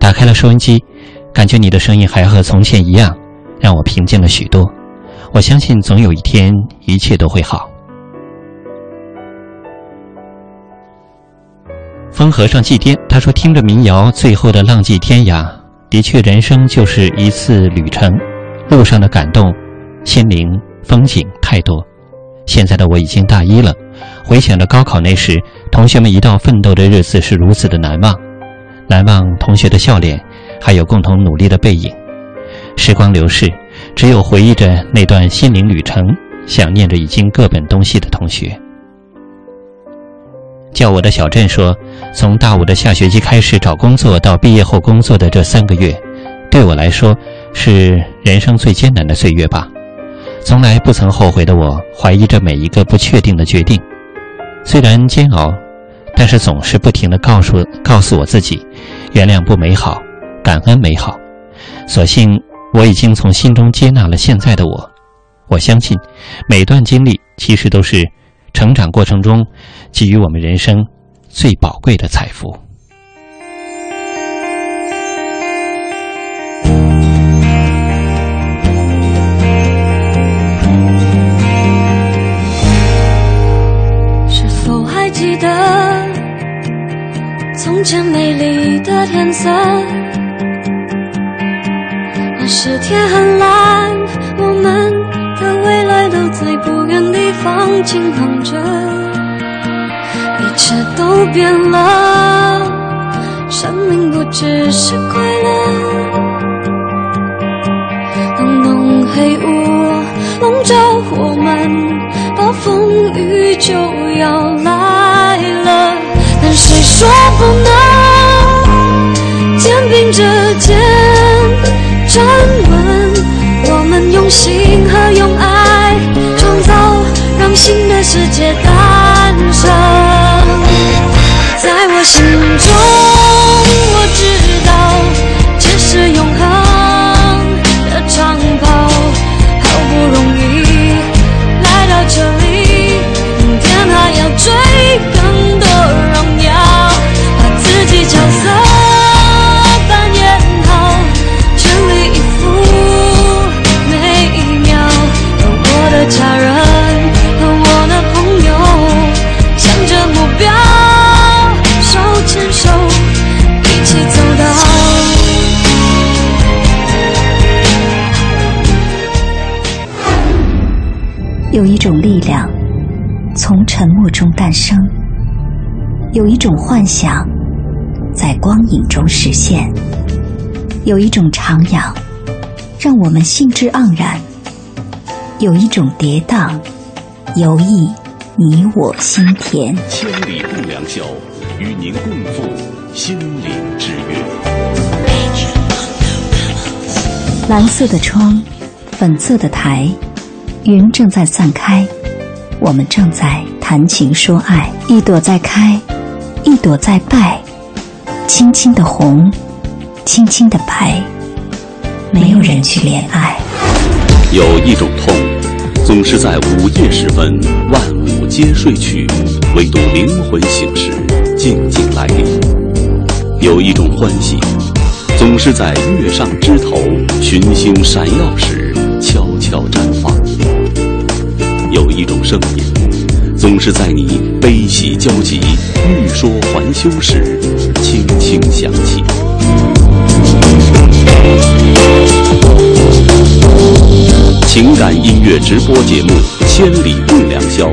Speaker 3: 打开了收音机，感觉你的声音还和从前一样，让我平静了许多。我相信总有一天一切都会好。风和尚祭奠，他说听着民谣，最后的浪迹天涯，的确，人生就是一次旅程，路上的感动，心灵风景太多。现在的我已经大一了，回想着高考那时，同学们一道奋斗的日子是如此的难忘，难忘同学的笑脸，还有共同努力的背影。时光流逝，只有回忆着那段心灵旅程，想念着已经各奔东西的同学。叫我的小镇说，从大五的下学期开始找工作，到毕业后工作的这三个月，对我来说是人生最艰难的岁月吧。从来不曾后悔的我，怀疑着每一个不确定的决定，虽然煎熬，但是总是不停地告诉告诉我自己，原谅不美好，感恩美好。所幸我已经从心中接纳了现在的我。我相信，每段经历其实都是成长过程中给予我们人生最宝贵的财富。
Speaker 7: 从前美丽的天色？那时天很蓝，我们的未来都在不远地方轻放着，一切都变了，生命不只是快乐。当浓黑雾笼罩我们，暴风雨就要着肩站稳？我们用心和用爱创造，让新的世界诞生。在我心
Speaker 1: 有一种力量从沉默中诞生，有一种幻想在光影中实现，有一种徜徉让我们兴致盎然，有一种跌宕游弋你我心田。
Speaker 2: 千里共良宵，与您共赴心灵之约。
Speaker 1: 蓝色的窗，粉色的台，云正在散开，我们正在谈情说爱。一朵在开，一朵在败，轻轻的红，轻轻的白，没有人去怜爱。
Speaker 2: 有一种痛，总是在午夜时分，万物皆睡去，唯独灵魂醒时，静静来临。有一种欢喜，总是在月上枝头，群星闪耀时，有一种声音，总是在你悲喜交集、欲说还休时，轻轻响起。情感音乐直播节目《千里共良宵》，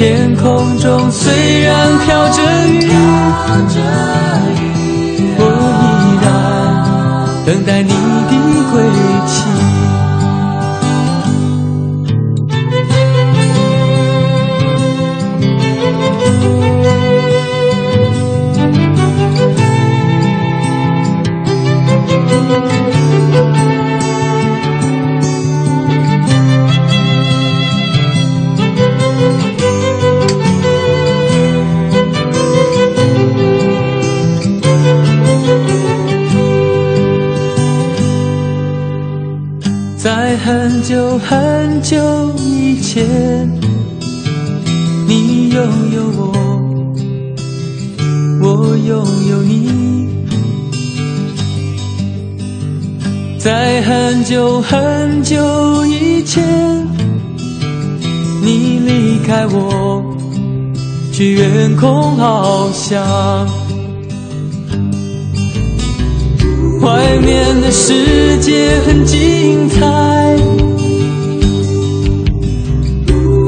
Speaker 9: 天空中虽然飘着雨，我依然等待你我，去远空翱翔。外面的世界很精彩，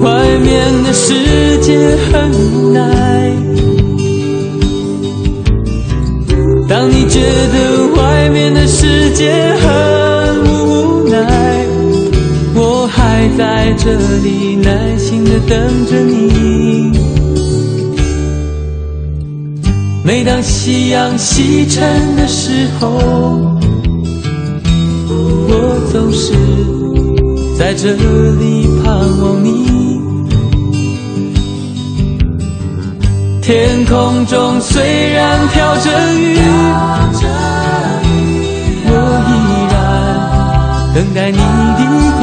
Speaker 9: 外面的世界很无奈。当你觉得外面的世界很无奈，还在这里耐心的等着你。每当夕阳西沉的时候，我总是在这里盼望你。天空中虽然飘着雨，我依然等待你的归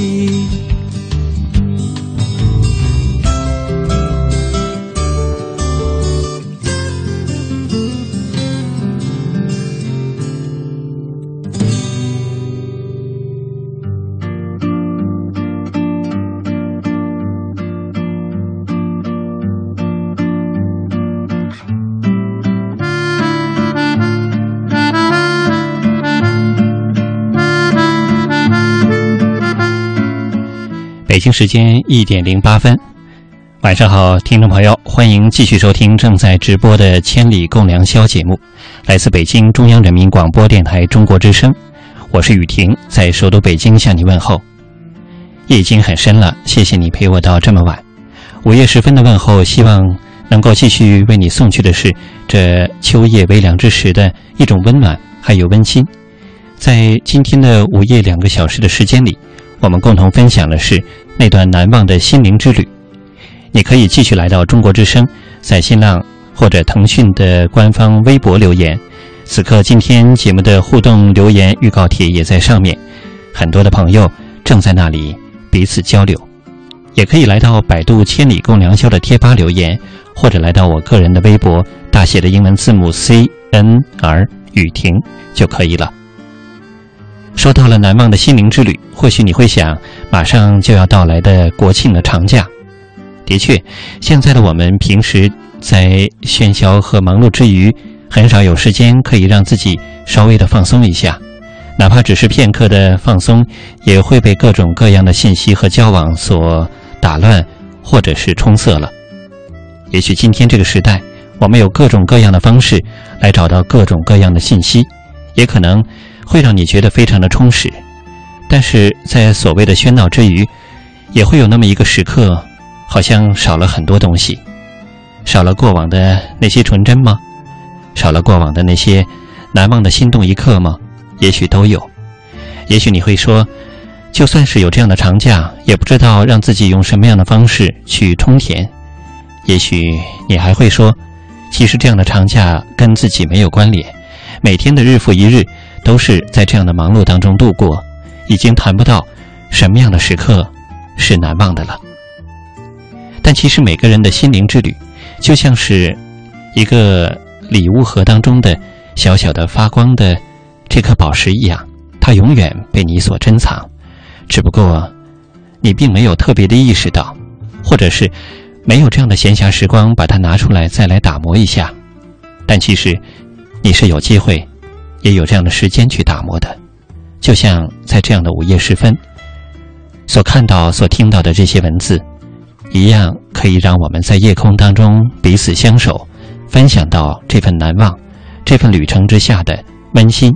Speaker 3: 北京时间一点零八分，晚上好，听众朋友，欢迎继续收听正在直播的《千里共良宵》节目，来自北京中央人民广播电台中国之声，我是雨婷，在首都北京向你问候。夜已经很深了，谢谢你陪我到这么晚。午夜时分的问候，希望能够继续为你送去的是这秋夜微凉之时的一种温暖，还有温馨。在今天的午夜两个小时的时间里，我们共同分享的是那段难忘的心灵之旅。你可以继续来到中国之声，在新浪或者腾讯的官方微博留言。此刻，今天节目的互动留言预告帖也在上面，很多的朋友正在那里彼此交流。也可以来到百度“千里共良宵”的贴吧留言，或者来到我个人的微博大写的英文字母 C N R 雨婷就可以了。说到了难忘的心灵之旅，或许你会想，马上就要到来的国庆的长假。的确，现在的我们平时在喧嚣和忙碌之余，很少有时间可以让自己稍微的放松一下，哪怕只是片刻的放松，也会被各种各样的信息和交往所打乱，或者是冲塞了。也许今天这个时代，我们有各种各样的方式来找到各种各样的信息，也可能会让你觉得非常的充实。但是在所谓的喧闹之余，也会有那么一个时刻，好像少了很多东西。少了过往的那些纯真吗？少了过往的那些难忘的心动一刻吗？也许都有。也许你会说，就算是有这样的长假，也不知道让自己用什么样的方式去充填。也许你还会说，其实这样的长假跟自己没有关联，每天的日复一日都是在这样的忙碌当中度过，已经谈不到什么样的时刻是难忘的了。但其实每个人的心灵之旅。就像是一个礼物盒当中的小小的发光的这颗宝石一样，它永远被你所珍藏，只不过你并没有特别的意识到，或者是没有这样的闲暇时光把它拿出来再来打磨一下。但其实你是有机会，也有这样的时间去打磨的。就像在这样的午夜时分，所看到、所听到的这些文字。一样可以让我们在夜空当中彼此相守，分享到这份难忘，这份旅程之下的温馨，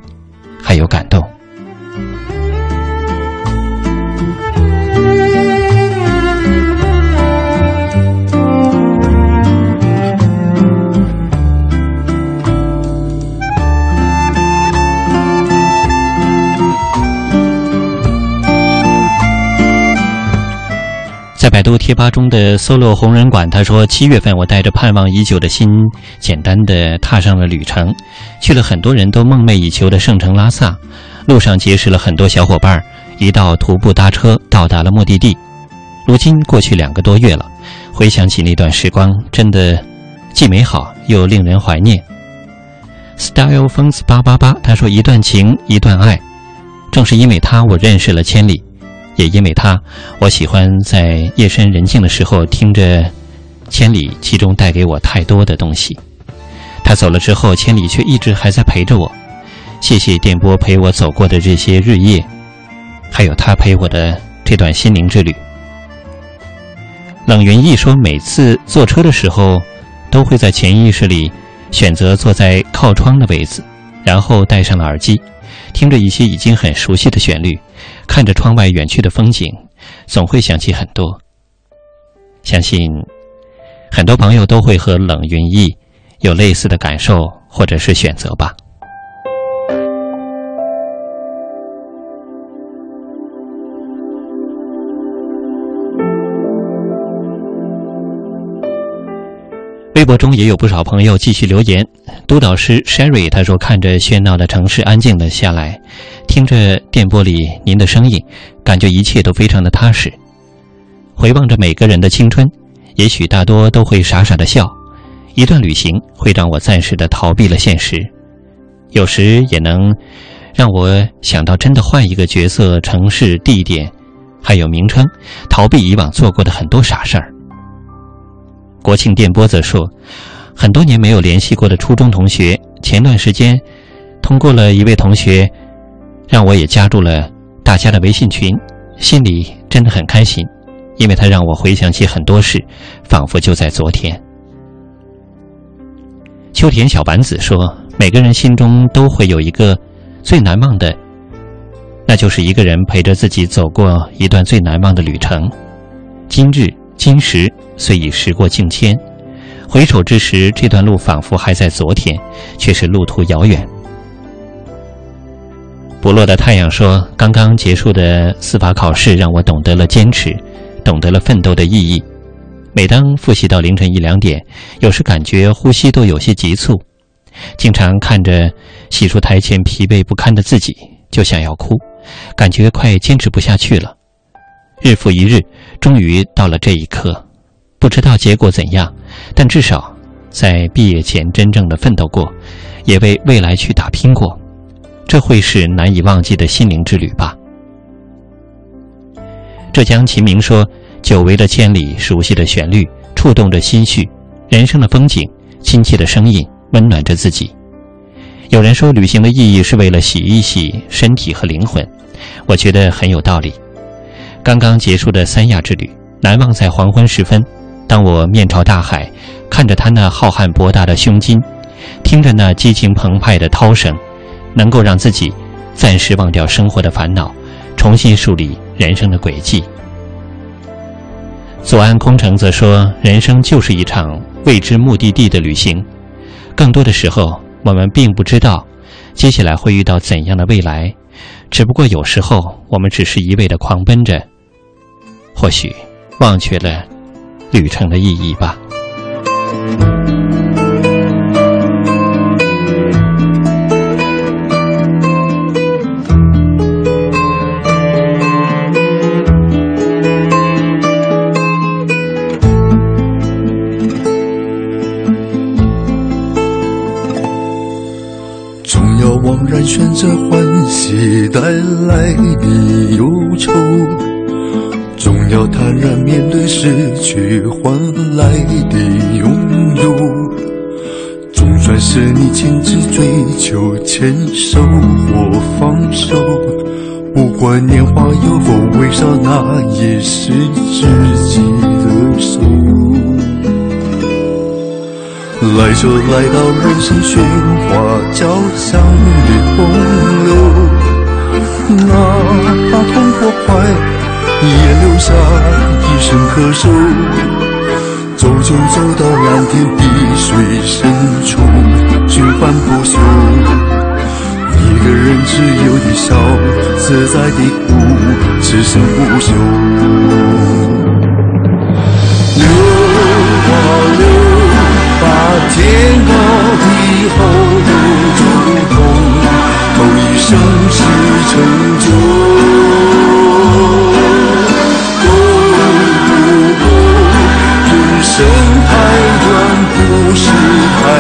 Speaker 3: 还有感动。在百度贴吧中的 solo 红人馆，他说：“七月份，我带着盼望已久的心，简单的踏上了旅程，去了很多人都梦寐以求的圣城拉萨。路上结识了很多小伙伴，一道徒步搭车到达了目的地。如今过去两个多月了，回想起那段时光，真的既美好又令人怀念。”Style 疯子八八八，他说：“一段情，一段爱，正是因为他，我认识了千里。”也因为他，我喜欢在夜深人静的时候听着《千里》，其中带给我太多的东西。他走了之后，《千里》却一直还在陪着我。谢谢电波陪我走过的这些日夜，还有他陪我的这段心灵之旅。冷云逸说，每次坐车的时候，都会在潜意识里选择坐在靠窗的位子，然后戴上了耳机，听着一些已经很熟悉的旋律。看着窗外远去的风景，总会想起很多。相信很多朋友都会和冷云逸有类似的感受或者是选择吧。微博中也有不少朋友继续留言。督导师 Sherry 他说：“看着喧闹的城市安静了下来，听着电波里您的声音，感觉一切都非常的踏实。回望着每个人的青春，也许大多都会傻傻的笑。一段旅行会让我暂时的逃避了现实，有时也能让我想到真的换一个角色、城市、地点，还有名称，逃避以往做过的很多傻事儿。”国庆电波则说，很多年没有联系过的初中同学，前段时间通过了一位同学，让我也加入了大家的微信群，心里真的很开心，因为他让我回想起很多事，仿佛就在昨天。秋田小丸子说，每个人心中都会有一个最难忘的，那就是一个人陪着自己走过一段最难忘的旅程。今日。今时虽已时过境迁，回首之时，这段路仿佛还在昨天，却是路途遥远。不落的太阳说：“刚刚结束的司法考试让我懂得了坚持，懂得了奋斗的意义。每当复习到凌晨一两点，有时感觉呼吸都有些急促，经常看着洗漱台前疲惫不堪的自己，就想要哭，感觉快坚持不下去了。日复一日。”终于到了这一刻，不知道结果怎样，但至少在毕业前真正的奋斗过，也为未来去打拼过，这会是难以忘记的心灵之旅吧。浙江秦明说：“久违的千里，熟悉的旋律，触动着心绪。人生的风景，亲切的声音温暖着自己。有人说，旅行的意义是为了洗一洗身体和灵魂，我觉得很有道理。刚刚结束的三亚之旅，难忘在黄昏时分，当我面朝大海，看着他那浩瀚博大的胸襟，听着那激情澎湃的涛声，能够让自己暂时忘掉生活的烦恼，重新梳理人生的轨迹。左岸空城则说：“人生就是一场未知目的地的旅行，更多的时候，我们并不知道接下来会遇到怎样的未来，只不过有时候我们只是一味的狂奔着，或许忘却了旅程的意义吧。”
Speaker 10: 总要枉然选择欢喜带来的忧愁，要坦然面对失去换来的拥有。总算是你亲自追求，牵手或放手，不管年华有否微少，那也是知己的手。来就来到人生喧哗交响的洪流，哪怕痛过快也留下一声咳嗽。走就走到蓝天碧水深处，循环不休。一个人自由的笑，自在的哭，此生不休。流啊流。把天高地厚都读懂，头一生是成就。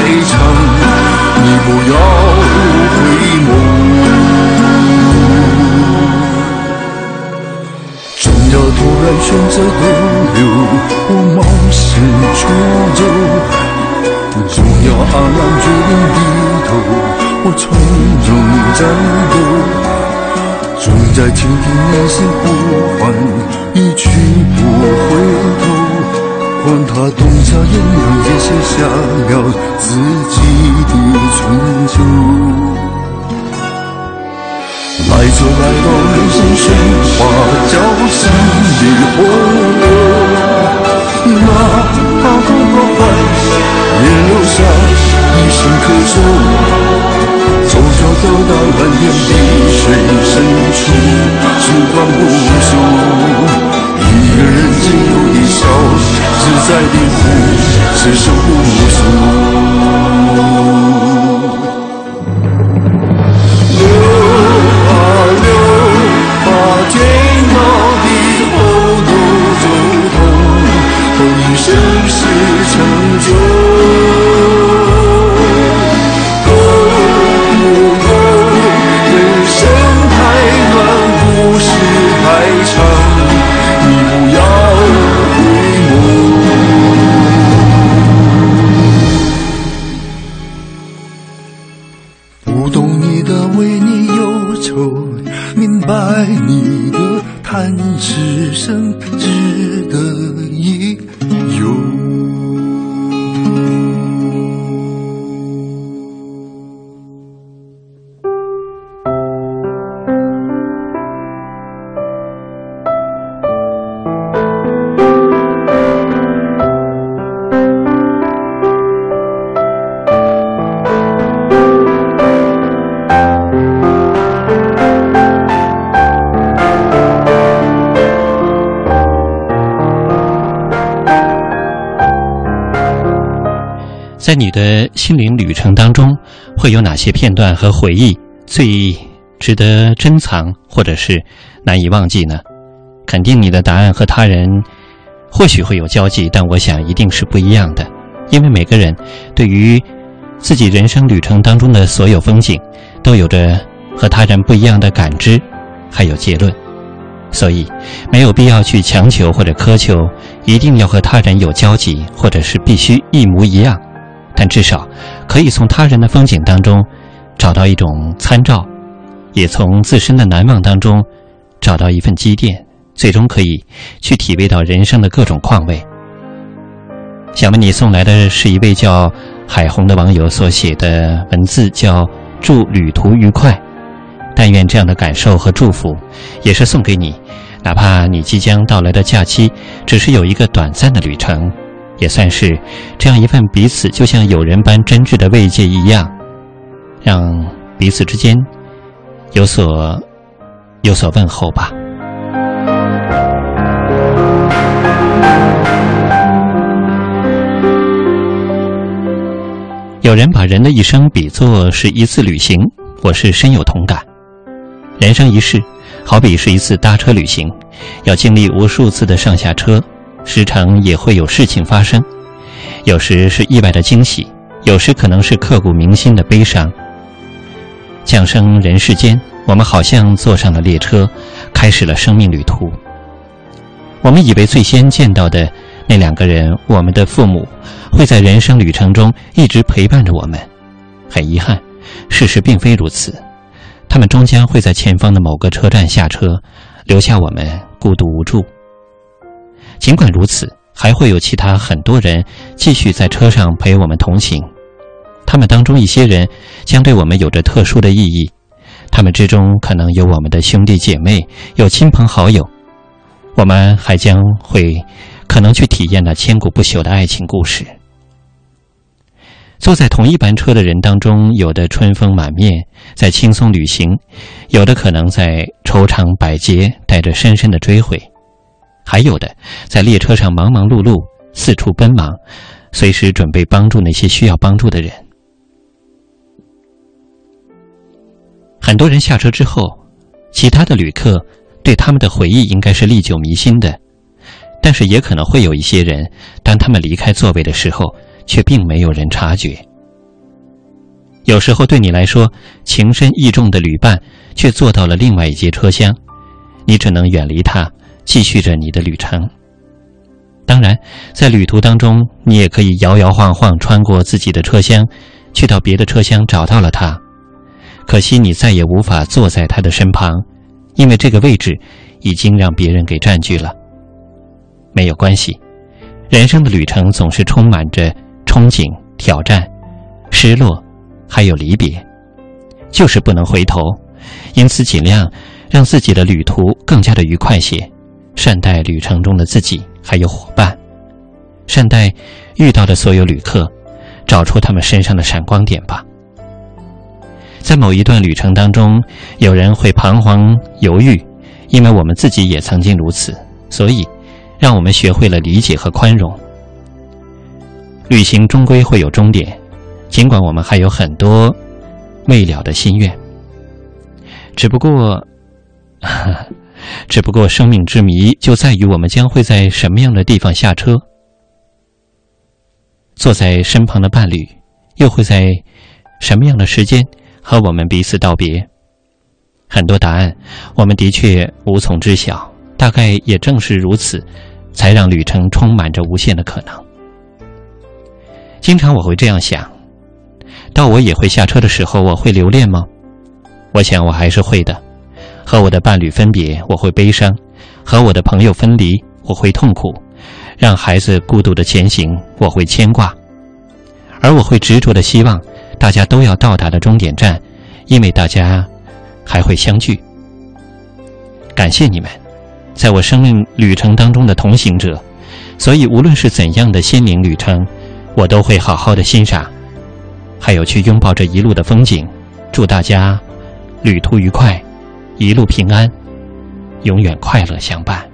Speaker 10: 太长，你不要回眸。总要突然选择逗留，或冒险出走。总要黯然决定低头，或从容战斗。总在倾听内心呼唤，一去不回头。管他冬夏炎凉，也写下了自己的春秋。来就来到人生喧哗交响的洪流，哪怕痛破坏。也留下一声咳嗽，走就走到蓝天碧水深处，时光不休。在的哭，此生不休。
Speaker 3: 心灵旅程当中，会有哪些片段和回忆最值得珍藏，或者是难以忘记呢？肯定你的答案和他人或许会有交集，但我想一定是不一样的，因为每个人对于自己人生旅程当中的所有风景，都有着和他人不一样的感知，还有结论。所以没有必要去强求或者苛求，一定要和他人有交集，或者是必须一模一样。但至少可以从他人的风景当中找到一种参照，也从自身的难忘当中找到一份积淀，最终可以去体味到人生的各种况味。想为，你送来的是一位叫海红的网友所写的文字，叫“祝旅途愉快”。但愿这样的感受和祝福，也是送给你，哪怕你即将到来的假期只是有一个短暂的旅程。也算是这样一份彼此就像友人般真挚的慰藉一样，让彼此之间有所有所问候吧。有人把人的一生比作是一次旅行，我是深有同感。人生一世，好比是一次搭车旅行，要经历无数次的上下车。时常也会有事情发生，有时是意外的惊喜，有时可能是刻骨铭心的悲伤。降生人世间，我们好像坐上了列车，开始了生命旅途。我们以为最先见到的那两个人，我们的父母，会在人生旅程中一直陪伴着我们。很遗憾，事实并非如此，他们终将会在前方的某个车站下车，留下我们孤独无助。尽管如此，还会有其他很多人继续在车上陪我们同行。他们当中一些人将对我们有着特殊的意义，他们之中可能有我们的兄弟姐妹，有亲朋好友。我们还将会可能去体验那千古不朽的爱情故事。坐在同一班车的人当中，有的春风满面，在轻松旅行；有的可能在愁肠百结，带着深深的追悔。还有的在列车上忙忙碌碌，四处奔忙，随时准备帮助那些需要帮助的人。很多人下车之后，其他的旅客对他们的回忆应该是历久弥新的，但是也可能会有一些人，当他们离开座位的时候，却并没有人察觉。有时候对你来说情深意重的旅伴，却坐到了另外一节车厢，你只能远离他。继续着你的旅程。当然，在旅途当中，你也可以摇摇晃晃穿过自己的车厢，去到别的车厢找到了他。可惜你再也无法坐在他的身旁，因为这个位置已经让别人给占据了。没有关系，人生的旅程总是充满着憧憬、挑战、失落，还有离别，就是不能回头。因此，尽量让自己的旅途更加的愉快些。善待旅程中的自己，还有伙伴；善待遇到的所有旅客，找出他们身上的闪光点吧。在某一段旅程当中，有人会彷徨犹豫，因为我们自己也曾经如此，所以让我们学会了理解和宽容。旅行终归会有终点，尽管我们还有很多未了的心愿，只不过。只不过，生命之谜就在于我们将会在什么样的地方下车，坐在身旁的伴侣又会在什么样的时间和我们彼此道别。很多答案，我们的确无从知晓。大概也正是如此，才让旅程充满着无限的可能。经常我会这样想：到我也会下车的时候，我会留恋吗？我想，我还是会的。和我的伴侣分别，我会悲伤；和我的朋友分离，我会痛苦；让孩子孤独的前行，我会牵挂。而我会执着的希望，大家都要到达的终点站，因为大家还会相聚。感谢你们，在我生命旅程当中的同行者。所以，无论是怎样的心灵旅程，我都会好好的欣赏，还有去拥抱这一路的风景。祝大家旅途愉快！一路平安，永远快乐相伴。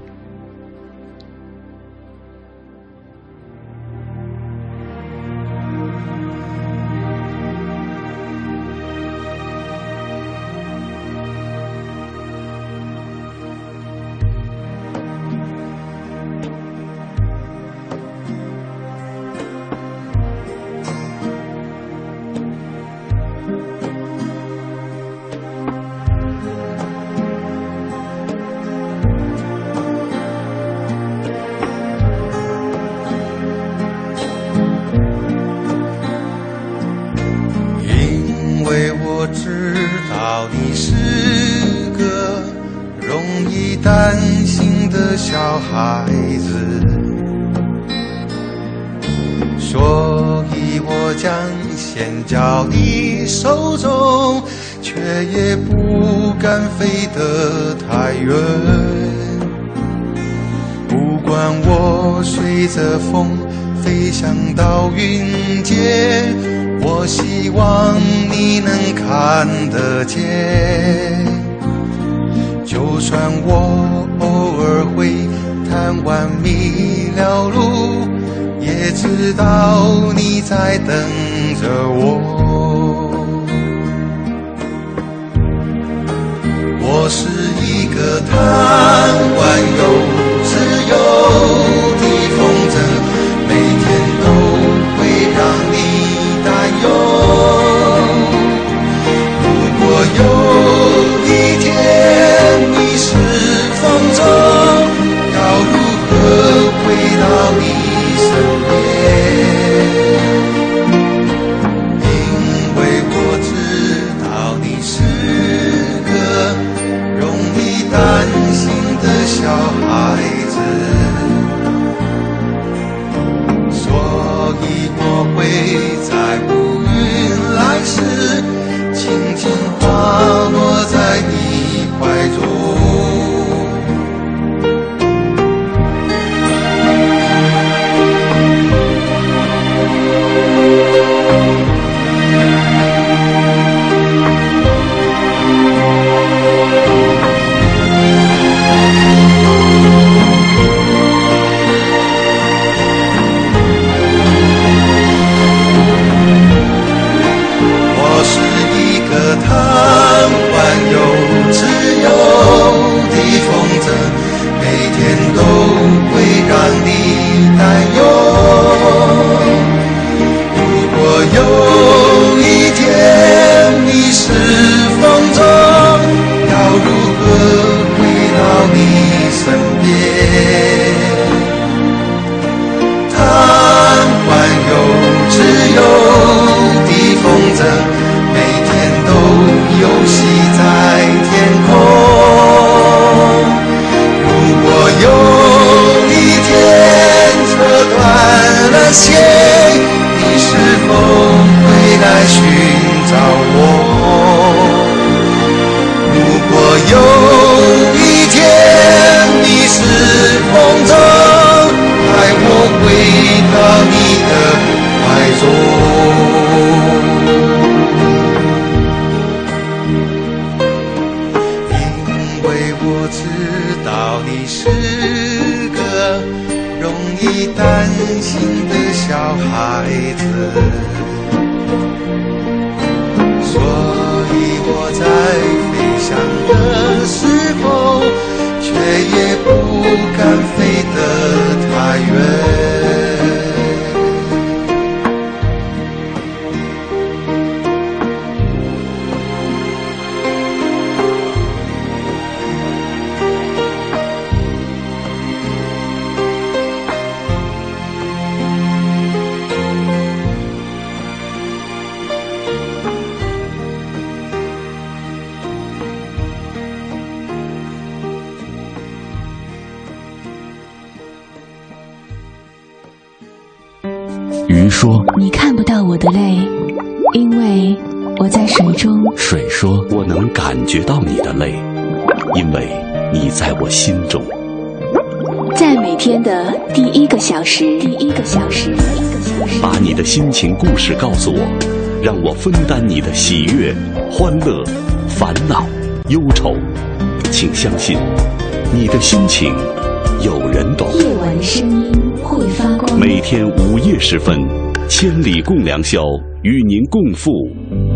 Speaker 8: 时
Speaker 2: 分，千里共良宵，与您共赴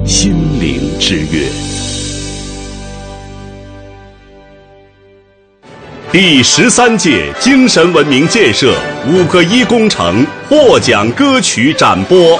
Speaker 2: 心灵之约。第十三届精神文明建设五个一工程获奖歌曲展播。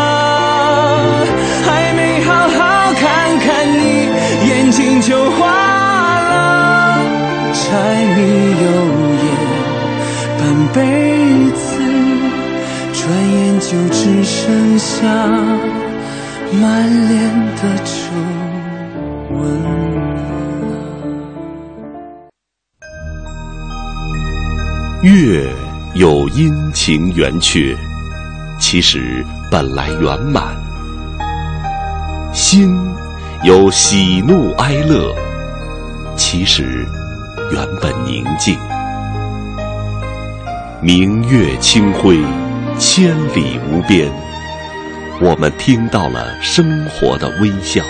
Speaker 9: 眼睛就化了，柴米油盐半辈子，转眼就只剩下满脸的皱纹。
Speaker 2: 月有阴晴圆缺，其实本来圆满；心有喜怒哀乐，其实原本宁静。明月清辉，千里无边，我们听到了生活的微笑。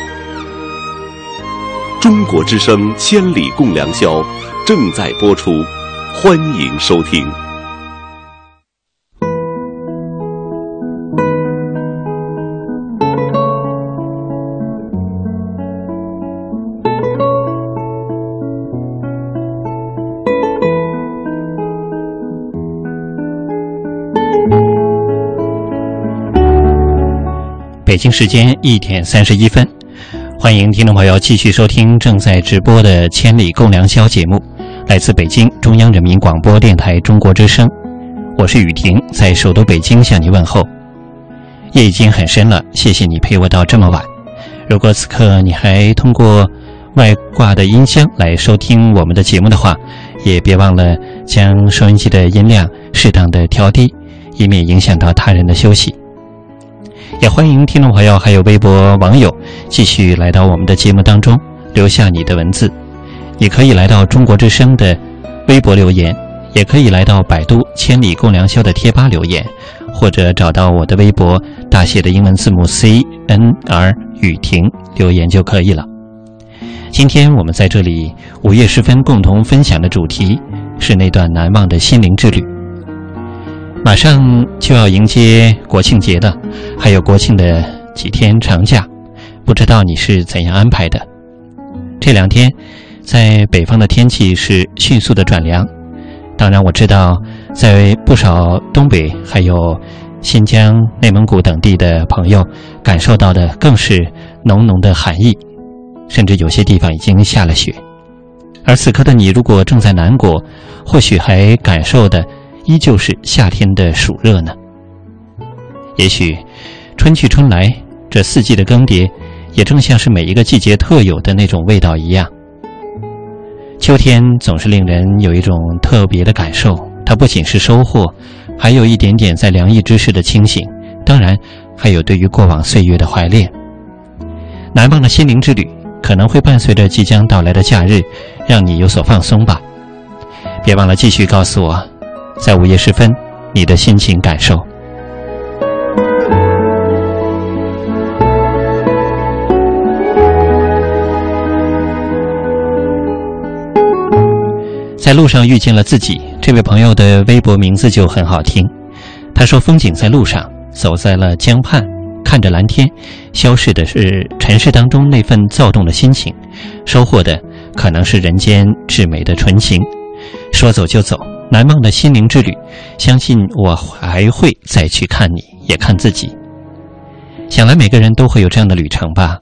Speaker 2: 中国之声《千里共良宵》正在播出。欢迎收听。
Speaker 3: 北京时间一点三十一分，欢迎听众朋友继续收听正在直播的《千里共良宵》节目。来自北京中央人民广播电台中国之声，我是雨婷，在首都北京向你问候。夜已经很深了，谢谢你陪我到这么晚。如果此刻你还通过外挂的音箱来收听我们的节目的话，也别忘了将收音机的音量适当的调低，以免影响到他人的休息。也欢迎听众朋友还有微博网友继续来到我们的节目当中，留下你的文字。你可以来到中国之声的微博留言，也可以来到百度“千里共良宵”的贴吧留言，或者找到我的微博大写的英文字母 C N R 雨婷留言就可以了。今天我们在这里午夜时分共同分享的主题是那段难忘的心灵之旅。马上就要迎接国庆节的，还有国庆的几天长假，不知道你是怎样安排的？这两天。在北方的天气是迅速的转凉，当然我知道，在不少东北还有新疆、内蒙古等地的朋友感受到的更是浓浓的寒意，甚至有些地方已经下了雪。而此刻的你，如果正在南国，或许还感受的依旧是夏天的暑热呢。也许春去春来，这四季的更迭，也正像是每一个季节特有的那种味道一样。秋天总是令人有一种特别的感受，它不仅是收获，还有一点点在凉意之时的清醒，当然还有对于过往岁月的怀恋。难忘的心灵之旅可能会伴随着即将到来的假日，让你有所放松吧。别忘了继续告诉我，在午夜时分你的心情感受。在路上遇见了自己，这位朋友的微博名字就很好听。他说：“风景在路上，走在了江畔，看着蓝天，消逝的是尘世当中那份躁动的心情，收获的可能是人间至美的纯情。说走就走，难忘的心灵之旅，相信我还会再去看你，也看自己。想来每个人都会有这样的旅程吧，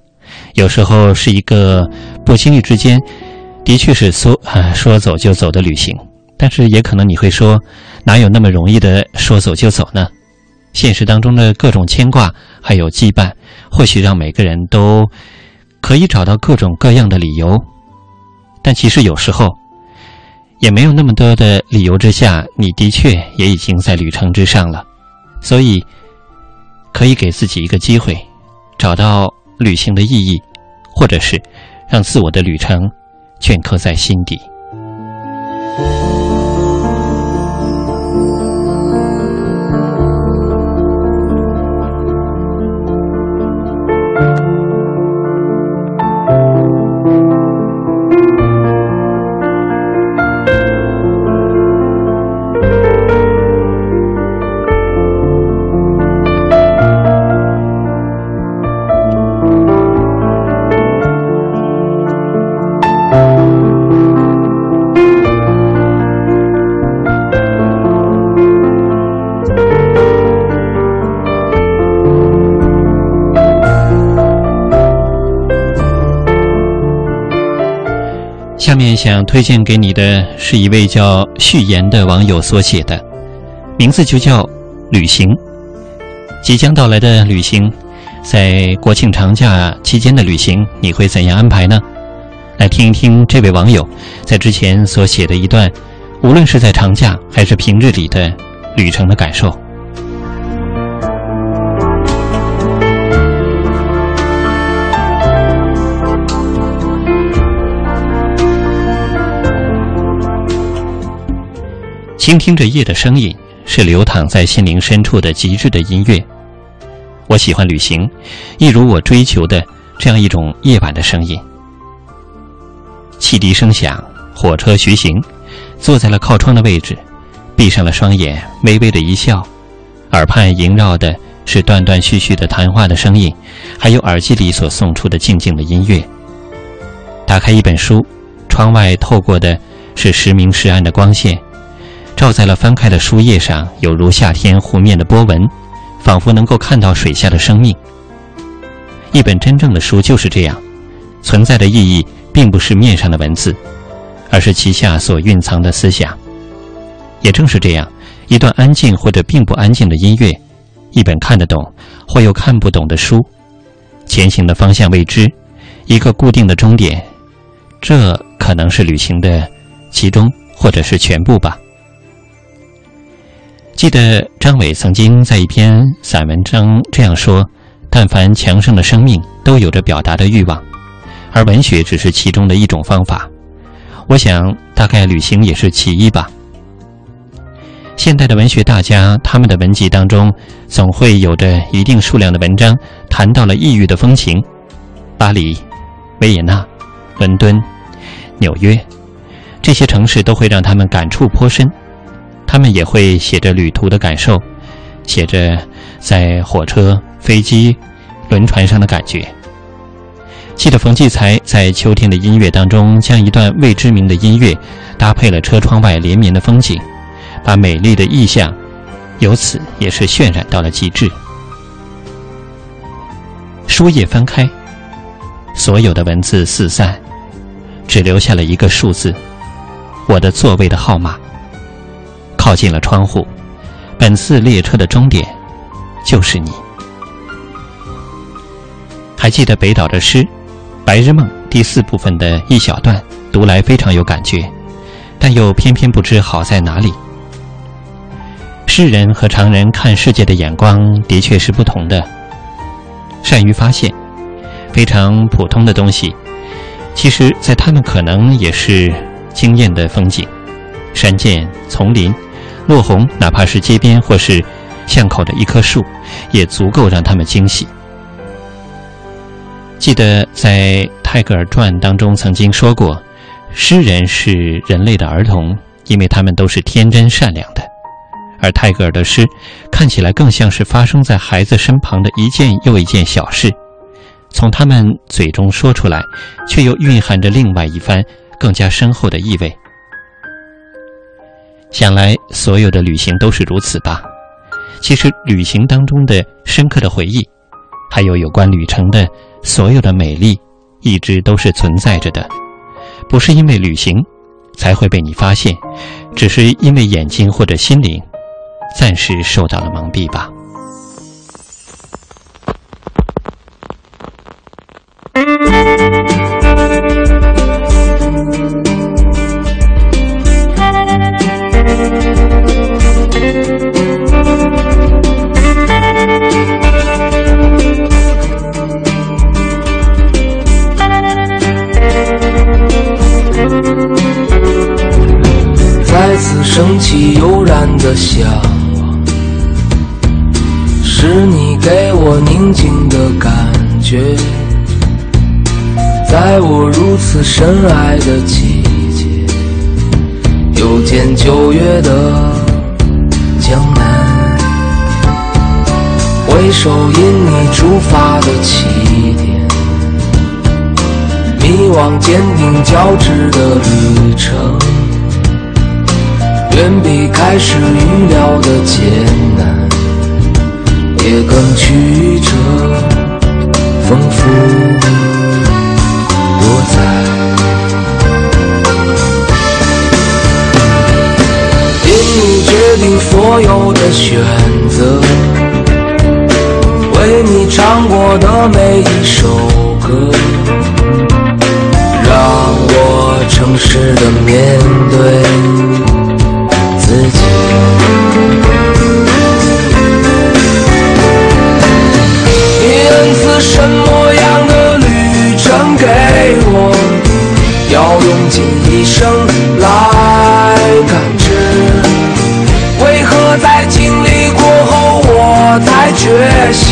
Speaker 3: 有时候是一个不经意之间。”的确是说啊说走就走的旅行，但是也可能你会说，哪有那么容易的说走就走呢？现实当中的各种牵挂还有羁绊，或许让每个人都可以找到各种各样的理由，但其实有时候也没有那么多的理由之下，你的确也已经在旅程之上了，所以可以给自己一个机会，找到旅行的意义，或者是让自我的旅程。镌刻在心底。想推荐给你的是一位叫序言的网友所写的，名字就叫“旅行”。即将到来的旅行，在国庆长假期间的旅行，你会怎样安排呢？来听一听这位网友在之前所写的一段，无论是在长假还是平日里的旅程的感受。倾听着夜的声音，是流淌在心灵深处的极致的音乐。我喜欢旅行，一如我追求的这样一种夜晚的声音。汽笛声响，火车徐行，坐在了靠窗的位置，闭上了双眼，微微的一笑，耳畔萦绕的是断断续续的谈话的声音，还有耳机里所送出的静静的音乐。打开一本书，窗外透过的是时明时暗的光线。照在了翻开的书页上，有如夏天湖面的波纹，仿佛能够看到水下的生命。一本真正的书就是这样，存在的意义并不是面上的文字，而是其下所蕴藏的思想。也正是这样，一段安静或者并不安静的音乐，一本看得懂或又看不懂的书，前行的方向未知，一个固定的终点，这可能是旅行的其中或者是全部吧。记得张伟曾经在一篇散文中这样说：“但凡强盛的生命都有着表达的欲望，而文学只是其中的一种方法。我想，大概旅行也是其一吧。现代的文学大家，他们的文集当中总会有着一定数量的文章谈到了异域的风情，巴黎、维也纳、伦敦、纽约这些城市都会让他们感触颇深。”他们也会写着旅途的感受，写着在火车、飞机、轮船上的感觉。记得冯骥才在《秋天的音乐》当中，将一段未知名的音乐搭配了车窗外连绵的风景，把美丽的意象由此也是渲染到了极致。书页翻开，所有的文字四散，只留下了一个数字：我的座位的号码。靠近了窗户，本次列车的终点就是你。还记得北岛的诗《白日梦》第四部分的一小段，读来非常有感觉，但又偏偏不知好在哪里。诗人和常人看世界的眼光的确是不同的，善于发现非常普通的东西，其实在他们可能也是惊艳的风景，山涧、丛林。落红，哪怕是街边或是巷口的一棵树，也足够让他们惊喜。记得在泰戈尔传当中曾经说过，诗人是人类的儿童，因为他们都是天真善良的。而泰戈尔的诗看起来更像是发生在孩子身旁的一件又一件小事，从他们嘴中说出来，却又蕴含着另外一番更加深厚的意味。想来，所有的旅行都是如此吧。其实，旅行当中的深刻的回忆，还有有关旅程的所有的美丽，一直都是存在着的。不是因为旅行才会被你发现，只是因为眼睛或者心灵暂时受到了蒙蔽吧。
Speaker 5: 升起悠然的向往，是你给我宁静的感觉，在我如此深爱的季节，又见九月的江南，回首因你出发的起点，迷惘坚定交织的旅程。远比开始预料的艰难也更曲折丰富多彩因你决定所有的选择为你唱过的每一首歌让我诚实的面对生来感知。为何在经历过后，我才觉醒？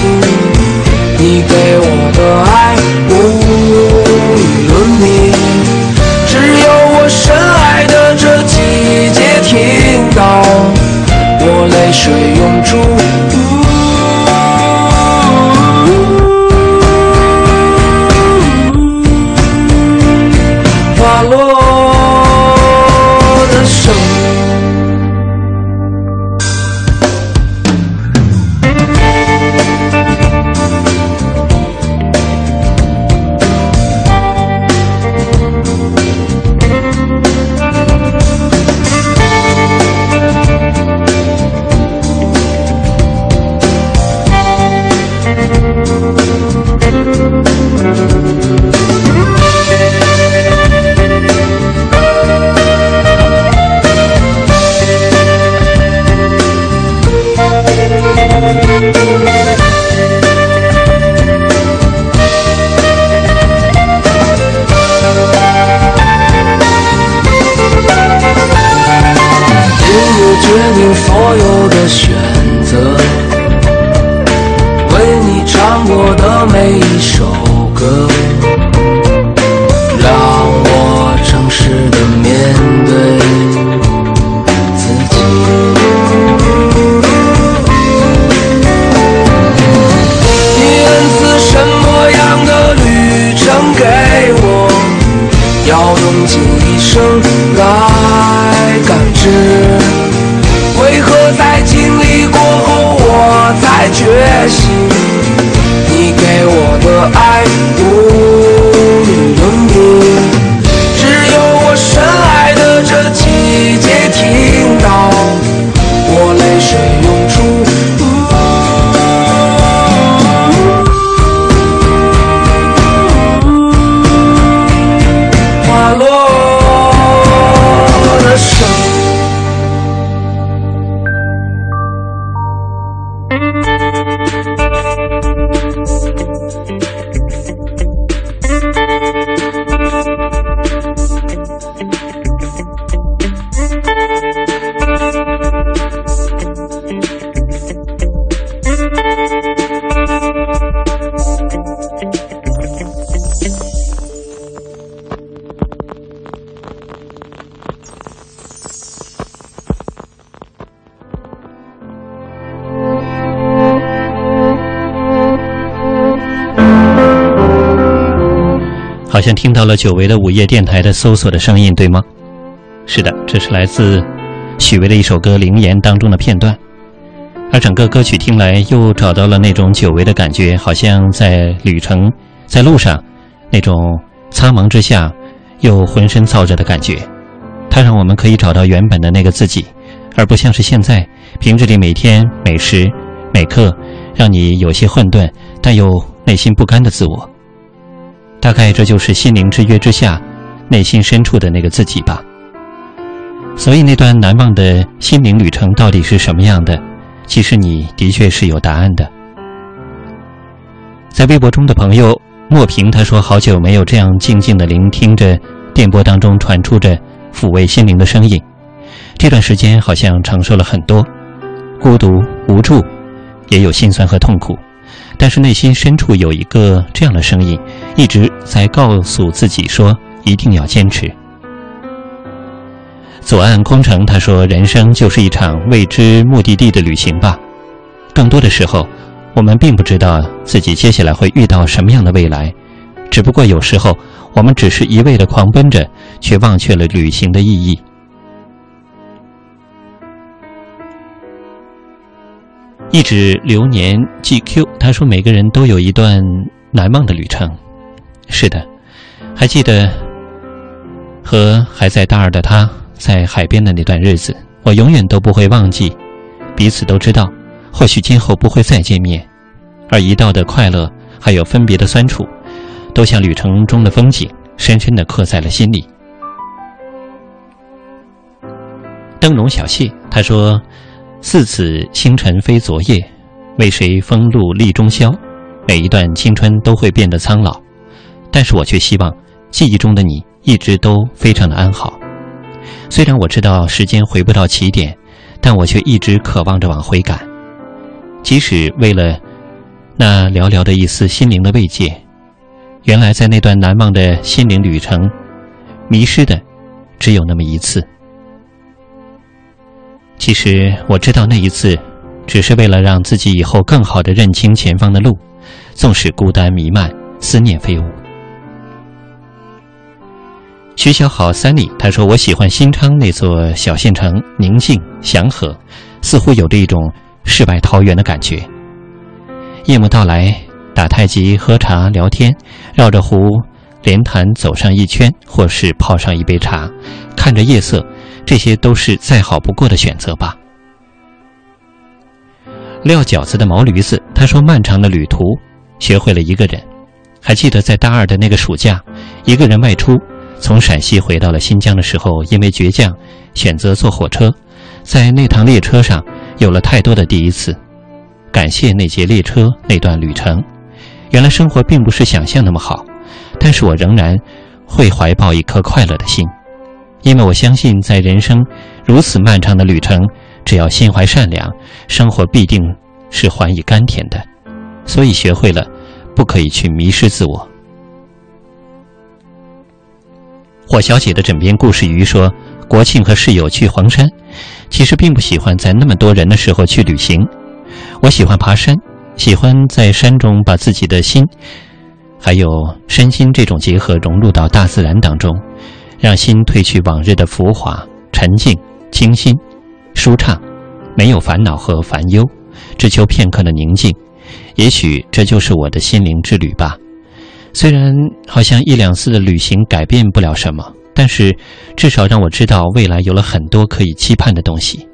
Speaker 3: 像听到了久违的午夜电台的搜索的声音，对吗？是的，这是来自许巍的一首歌《灵言》当中的片段。而整个歌曲听来又找到了那种久违的感觉，好像在旅程、在路上，那种苍茫之下又浑身燥着的感觉。它让我们可以找到原本的那个自己，而不像是现在平日里每天每时每刻让你有些混沌，但又内心不甘的自我。大概这就是心灵之约之下，内心深处的那个自己吧。所以那段难忘的心灵旅程到底是什么样的？其实你的确是有答案的。在微博中的朋友莫平他说：“好久没有这样静静的聆听着电波当中传出着抚慰心灵的声音，这段时间好像承受了很多孤独、无助，也有心酸和痛苦。”但是内心深处有一个这样的声音，一直在告诉自己说：一定要坚持。左岸空城他说：“人生就是一场未知目的地的旅行吧。更多的时候，我们并不知道自己接下来会遇到什么样的未来，只不过有时候我们只是一味的狂奔着，却忘却了旅行的意义。”一指流年 GQ，他说每个人都有一段难忘的旅程。是的，还记得和还在大二的他在海边的那段日子，我永远都不会忘记。彼此都知道，或许今后不会再见面，而一道的快乐，还有分别的酸楚，都像旅程中的风景，深深的刻在了心里。灯笼小谢他说：“似此星辰非昨夜，为谁风露立中宵？每一段青春都会变得苍老，但是我却希望记忆中的你一直都非常的安好。虽然我知道时间回不到起点，但我却一直渴望着往回赶，即使为了那寥寥的一丝心灵的慰藉。原来在那段难忘的心灵旅程，迷失的只有那么一次。”其实我知道那一次，只是为了让自己以后更好的认清前方的路，纵使孤单弥漫，思念飞舞。徐小好三里他说：“我喜欢新昌那座小县城，宁静祥和，似乎有着一种世外桃源的感觉。夜幕到来，打太极、喝茶、聊天，绕着湖连潭走上一圈，或是泡上一杯茶，看着夜色。”这些都是再好不过的选择吧。撂饺子的毛驴子他说：“漫长的旅途，学会了一个人。还记得在大二的那个暑假，一个人外出，从陕西回到了新疆的时候，因为倔强，选择坐火车。在那趟列车上，有了太多的第一次。感谢那节列车，那段旅程。原来生活并不是想象那么好，但是我仍然会怀抱一颗快乐的心。”因为我相信，在人生如此漫长的旅程，只要心怀善良，生活必定是还以甘甜的。所以学会了，不可以去迷失自我。火小姐的枕边故事鱼说，国庆和室友去黄山，其实并不喜欢在那么多人的时候去旅行。我喜欢爬山，喜欢在山中把自己的心，还有身心这种结合融入到大自然当中。让心褪去往日的浮华，沉静、清新、舒畅，没有烦恼和烦忧，只求片刻的宁静。也许这就是我的心灵之旅吧。虽然好像一两次的旅行改变不了什么，但是至少让我知道未来有了很多可以期盼的东西。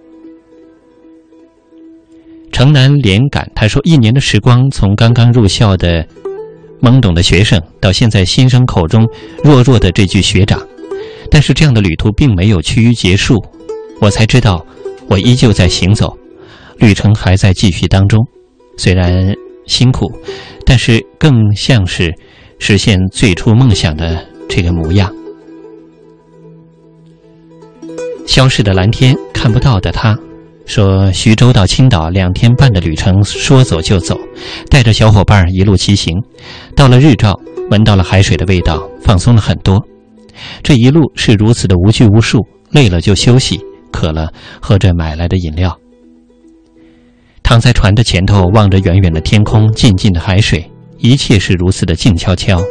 Speaker 3: 城南连感他说：“一年的时光，从刚刚入校的懵懂的学生，到现在新生口中弱弱的这句学长。”但是这样的旅途并没有趋于结束，我才知道，我依旧在行走，旅程还在继续当中。虽然辛苦，但是更像是实现最初梦想的这个模样。消逝的蓝天，看不到的他，说徐州到青岛两天半的旅程，说走就走，带着小伙伴一路骑行，到了日照，闻到了海水的味道，放松了很多。这一路是如此的无拘无束，累了就休息，渴了喝着买来的饮料。躺在船的前头，望着远远的天空，静静的海水，一切是如此的静悄悄。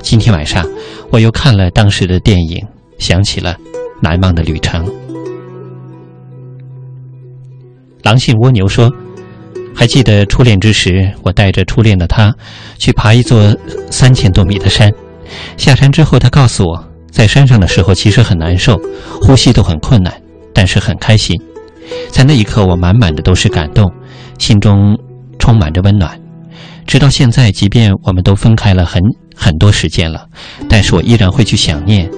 Speaker 3: 今天晚上，我又看了当时的电影，想起了难忘的旅程。狼性蜗牛说：“还记得初恋之时，我带着初恋的他，去爬一座三千多米的山。”下山之后，他告诉我，在山上的时候其实很难受，呼吸都很困难，但是很开心。在那一刻，我满满的都是感动，心中充满着温暖。直到现在，即便我们都分开了很很多时间了，但是我依然会去想念，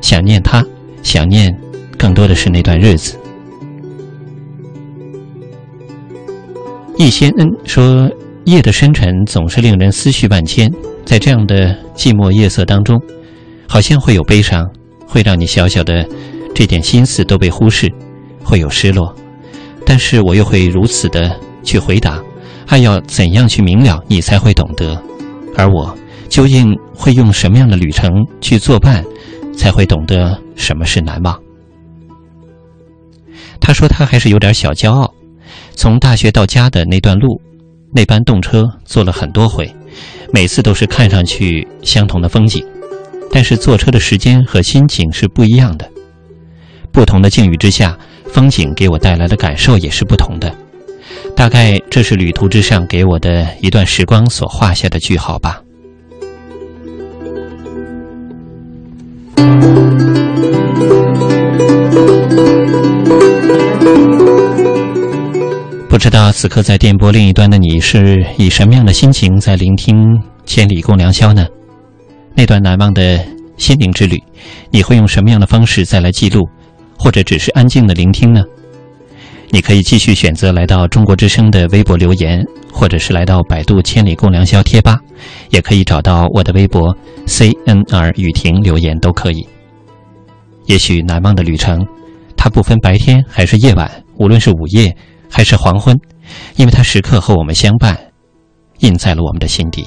Speaker 3: 想念他，想念更多的是那段日子。易先恩说。夜的深沉总是令人思绪万千，在这样的寂寞夜色当中，好像会有悲伤，会让你小小的这点心思都被忽视，会有失落。但是我又会如此的去回答，爱要怎样去明了，你才会懂得？而我究竟会用什么样的旅程去作伴，才会懂得什么是难忘？他说他还是有点小骄傲，从大学到家的那段路。那班动车坐了很多回，每次都是看上去相同的风景，但是坐车的时间和心情是不一样的。不同的境遇之下，风景给我带来的感受也是不同的。大概这是旅途之上给我的一段时光所画下的句号吧。不知道此刻在电波另一端的你是以什么样的心情在聆听《千里共良宵》呢？那段难忘的心灵之旅，你会用什么样的方式再来记录？或者只是安静的聆听呢？你可以继续选择来到中国之声的微博留言，或者是来到百度千里共良宵贴吧，也可以找到我的微博 CNR 雨婷留言都可以。也许难忘的旅程，它不分白天还是夜晚，无论是午夜还是黄昏，因为它时刻和我们相伴，印在了我们的心底。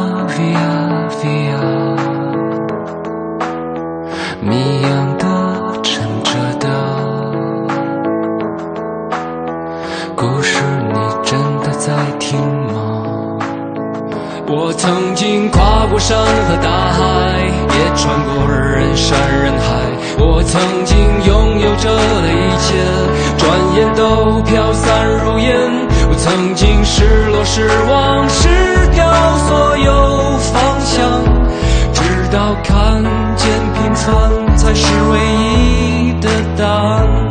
Speaker 9: ？Via Via，谜样的，沉着的，故事你真的在听吗？我曾经跨过山和大海，也穿过人山人海。我曾经拥有着的一切，转眼都飘散如烟。我曾经失落、失望、失所有方向，直到看见平凡才是唯一的答案。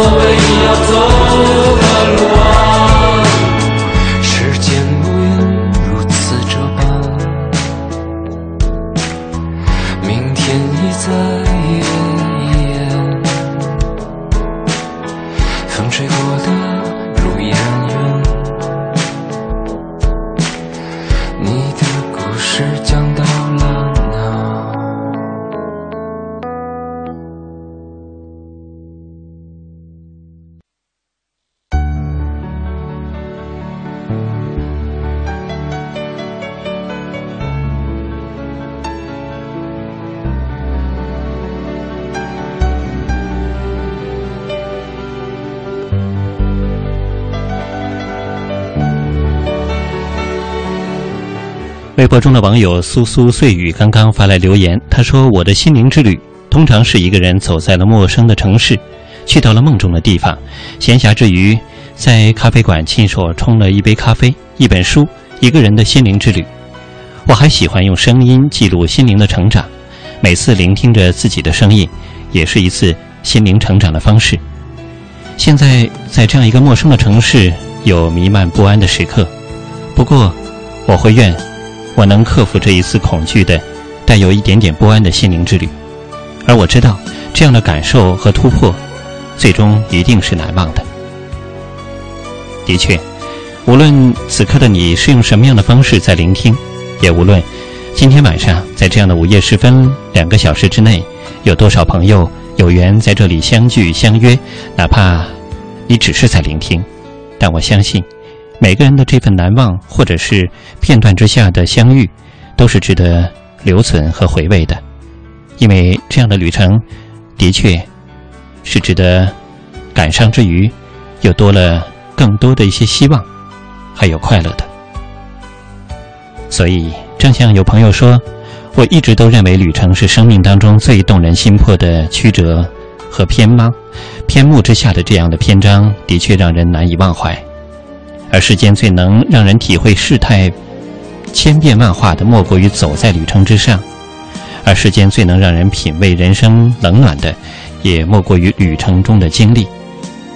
Speaker 9: 我们要走。
Speaker 3: 微博中的网友苏苏碎语刚刚发来留言，他说：“我的心灵之旅通常是一个人走在了陌生的城市，去到了梦中的地方，闲暇之余在咖啡馆亲手冲了一杯咖啡、一本书，一个人的心灵之旅。我还喜欢用声音记录心灵的成长，每次聆听着自己的声音，也是一次心灵成长的方式。现在在这样一个陌生的城市，有弥漫不安的时刻，不过我会愿。”我能克服这一次恐惧的、带有一点点不安的心灵之旅，而我知道，这样的感受和突破，最终一定是难忘的。的确，无论此刻的你是用什么样的方式在聆听，也无论今天晚上在这样的午夜时分两个小时之内，有多少朋友有缘在这里相聚相约，哪怕你只是在聆听，但我相信。每个人的这份难忘，或者是片段之下的相遇，都是值得留存和回味的，因为这样的旅程，的确是值得感伤之余，又多了更多的一些希望，还有快乐的。所以，正像有朋友说，我一直都认为旅程是生命当中最动人心魄的曲折和偏吗？篇目之下的这样的篇章，的确让人难以忘怀。而世间最能让人体会世态千变万化的，莫过于走在旅程之上；而世间最能让人品味人生冷暖的，也莫过于旅程中的经历。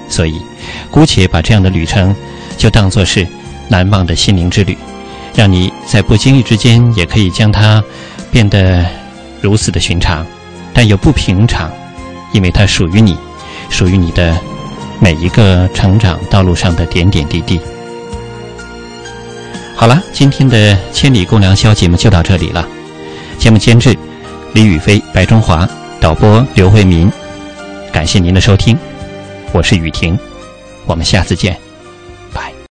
Speaker 3: 所以，姑且把这样的旅程就当作是难忘的心灵之旅，让你在不经意之间也可以将它变得如此的寻常，但又不平常，因为它属于你，属于你的每一个成长道路上的点点滴滴。好了，今天的《千里共良宵》节目就到这里了。节目监制李宇飞、白中华，导播刘慧民。感谢您的收听，我是雨婷，我们下次见。